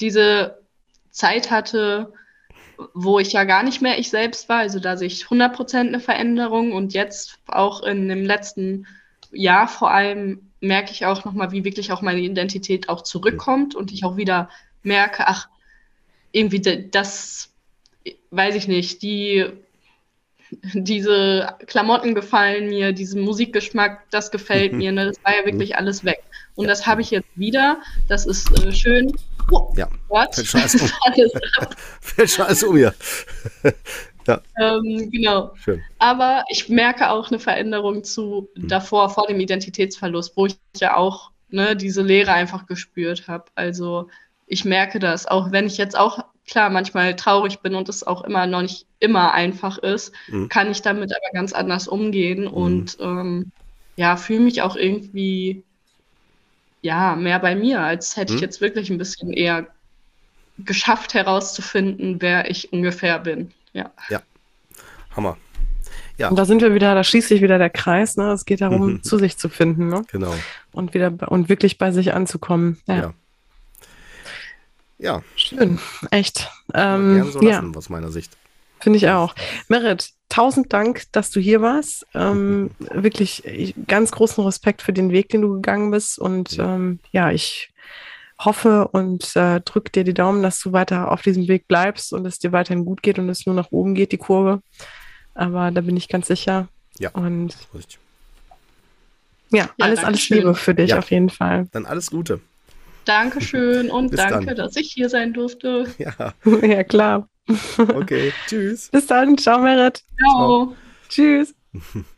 S3: diese Zeit hatte, wo ich ja gar nicht mehr ich selbst war. Also da sehe ich 100% eine Veränderung und jetzt auch in dem letzten Jahr vor allem merke ich auch nochmal, wie wirklich auch meine Identität auch zurückkommt und ich auch wieder merke, ach, irgendwie das, weiß ich nicht, die diese Klamotten gefallen mir, diesen Musikgeschmack, das gefällt mir, ne? das war ja wirklich alles weg. Und
S1: Ja.
S3: das habe ich jetzt wieder, das ist äh, schön. Oh,
S1: Ja.
S3: Gott,
S1: Fällt schon alles um. fällt schon alles um hier. ja,
S3: ähm, genau.
S1: schön.
S3: Aber ich merke auch eine Veränderung zu
S1: Mhm.
S3: davor, vor dem Identitätsverlust, wo ich ja auch ne, diese Leere einfach gespürt habe. Also ich merke das, auch wenn ich jetzt auch klar manchmal traurig bin und es auch immer noch nicht immer einfach ist,
S1: Mhm.
S3: kann ich damit aber ganz anders umgehen und ähm, ja, fühle mich auch irgendwie ja mehr bei mir, als hätte ich
S1: Mhm.
S3: jetzt wirklich ein bisschen eher geschafft herauszufinden, wer ich ungefähr bin. Ja.
S1: Hammer. Ja,
S2: Und da sind wir wieder, da schließt sich wieder der Kreis, ne? Es geht darum,
S1: Mhm.
S2: zu sich zu finden, ne?
S1: genau.
S2: Und wieder und wirklich bei sich anzukommen. Ja,
S1: Ja. Ja,
S2: schön, echt.
S1: ähm, gerne so
S2: ja,
S1: lassen, aus meiner Sicht.
S2: finde ich auch. Merit, tausend Dank, dass du hier warst. Ähm, wirklich ich, ganz großen Respekt für den Weg, den du gegangen bist. Und
S1: Ja.
S2: ähm, ja, ich hoffe und äh, drück dir die Daumen, dass du weiter auf diesem Weg bleibst und es dir weiterhin gut geht und es nur nach oben geht, die Kurve. Aber da bin ich ganz sicher.
S1: Ja.
S2: Und
S1: Richtig.
S2: ja, alles, alles. Liebe für dich
S1: Ja.
S2: auf jeden Fall.
S1: Dann alles Gute.
S3: Dankeschön und
S1: Bis
S3: danke,
S1: dann.
S3: dass ich hier sein durfte.
S1: Ja,
S2: ja, klar.
S1: okay. Tschüss.
S2: Bis dann. Ciao, Merit.
S3: Ciao.
S2: Tschüss.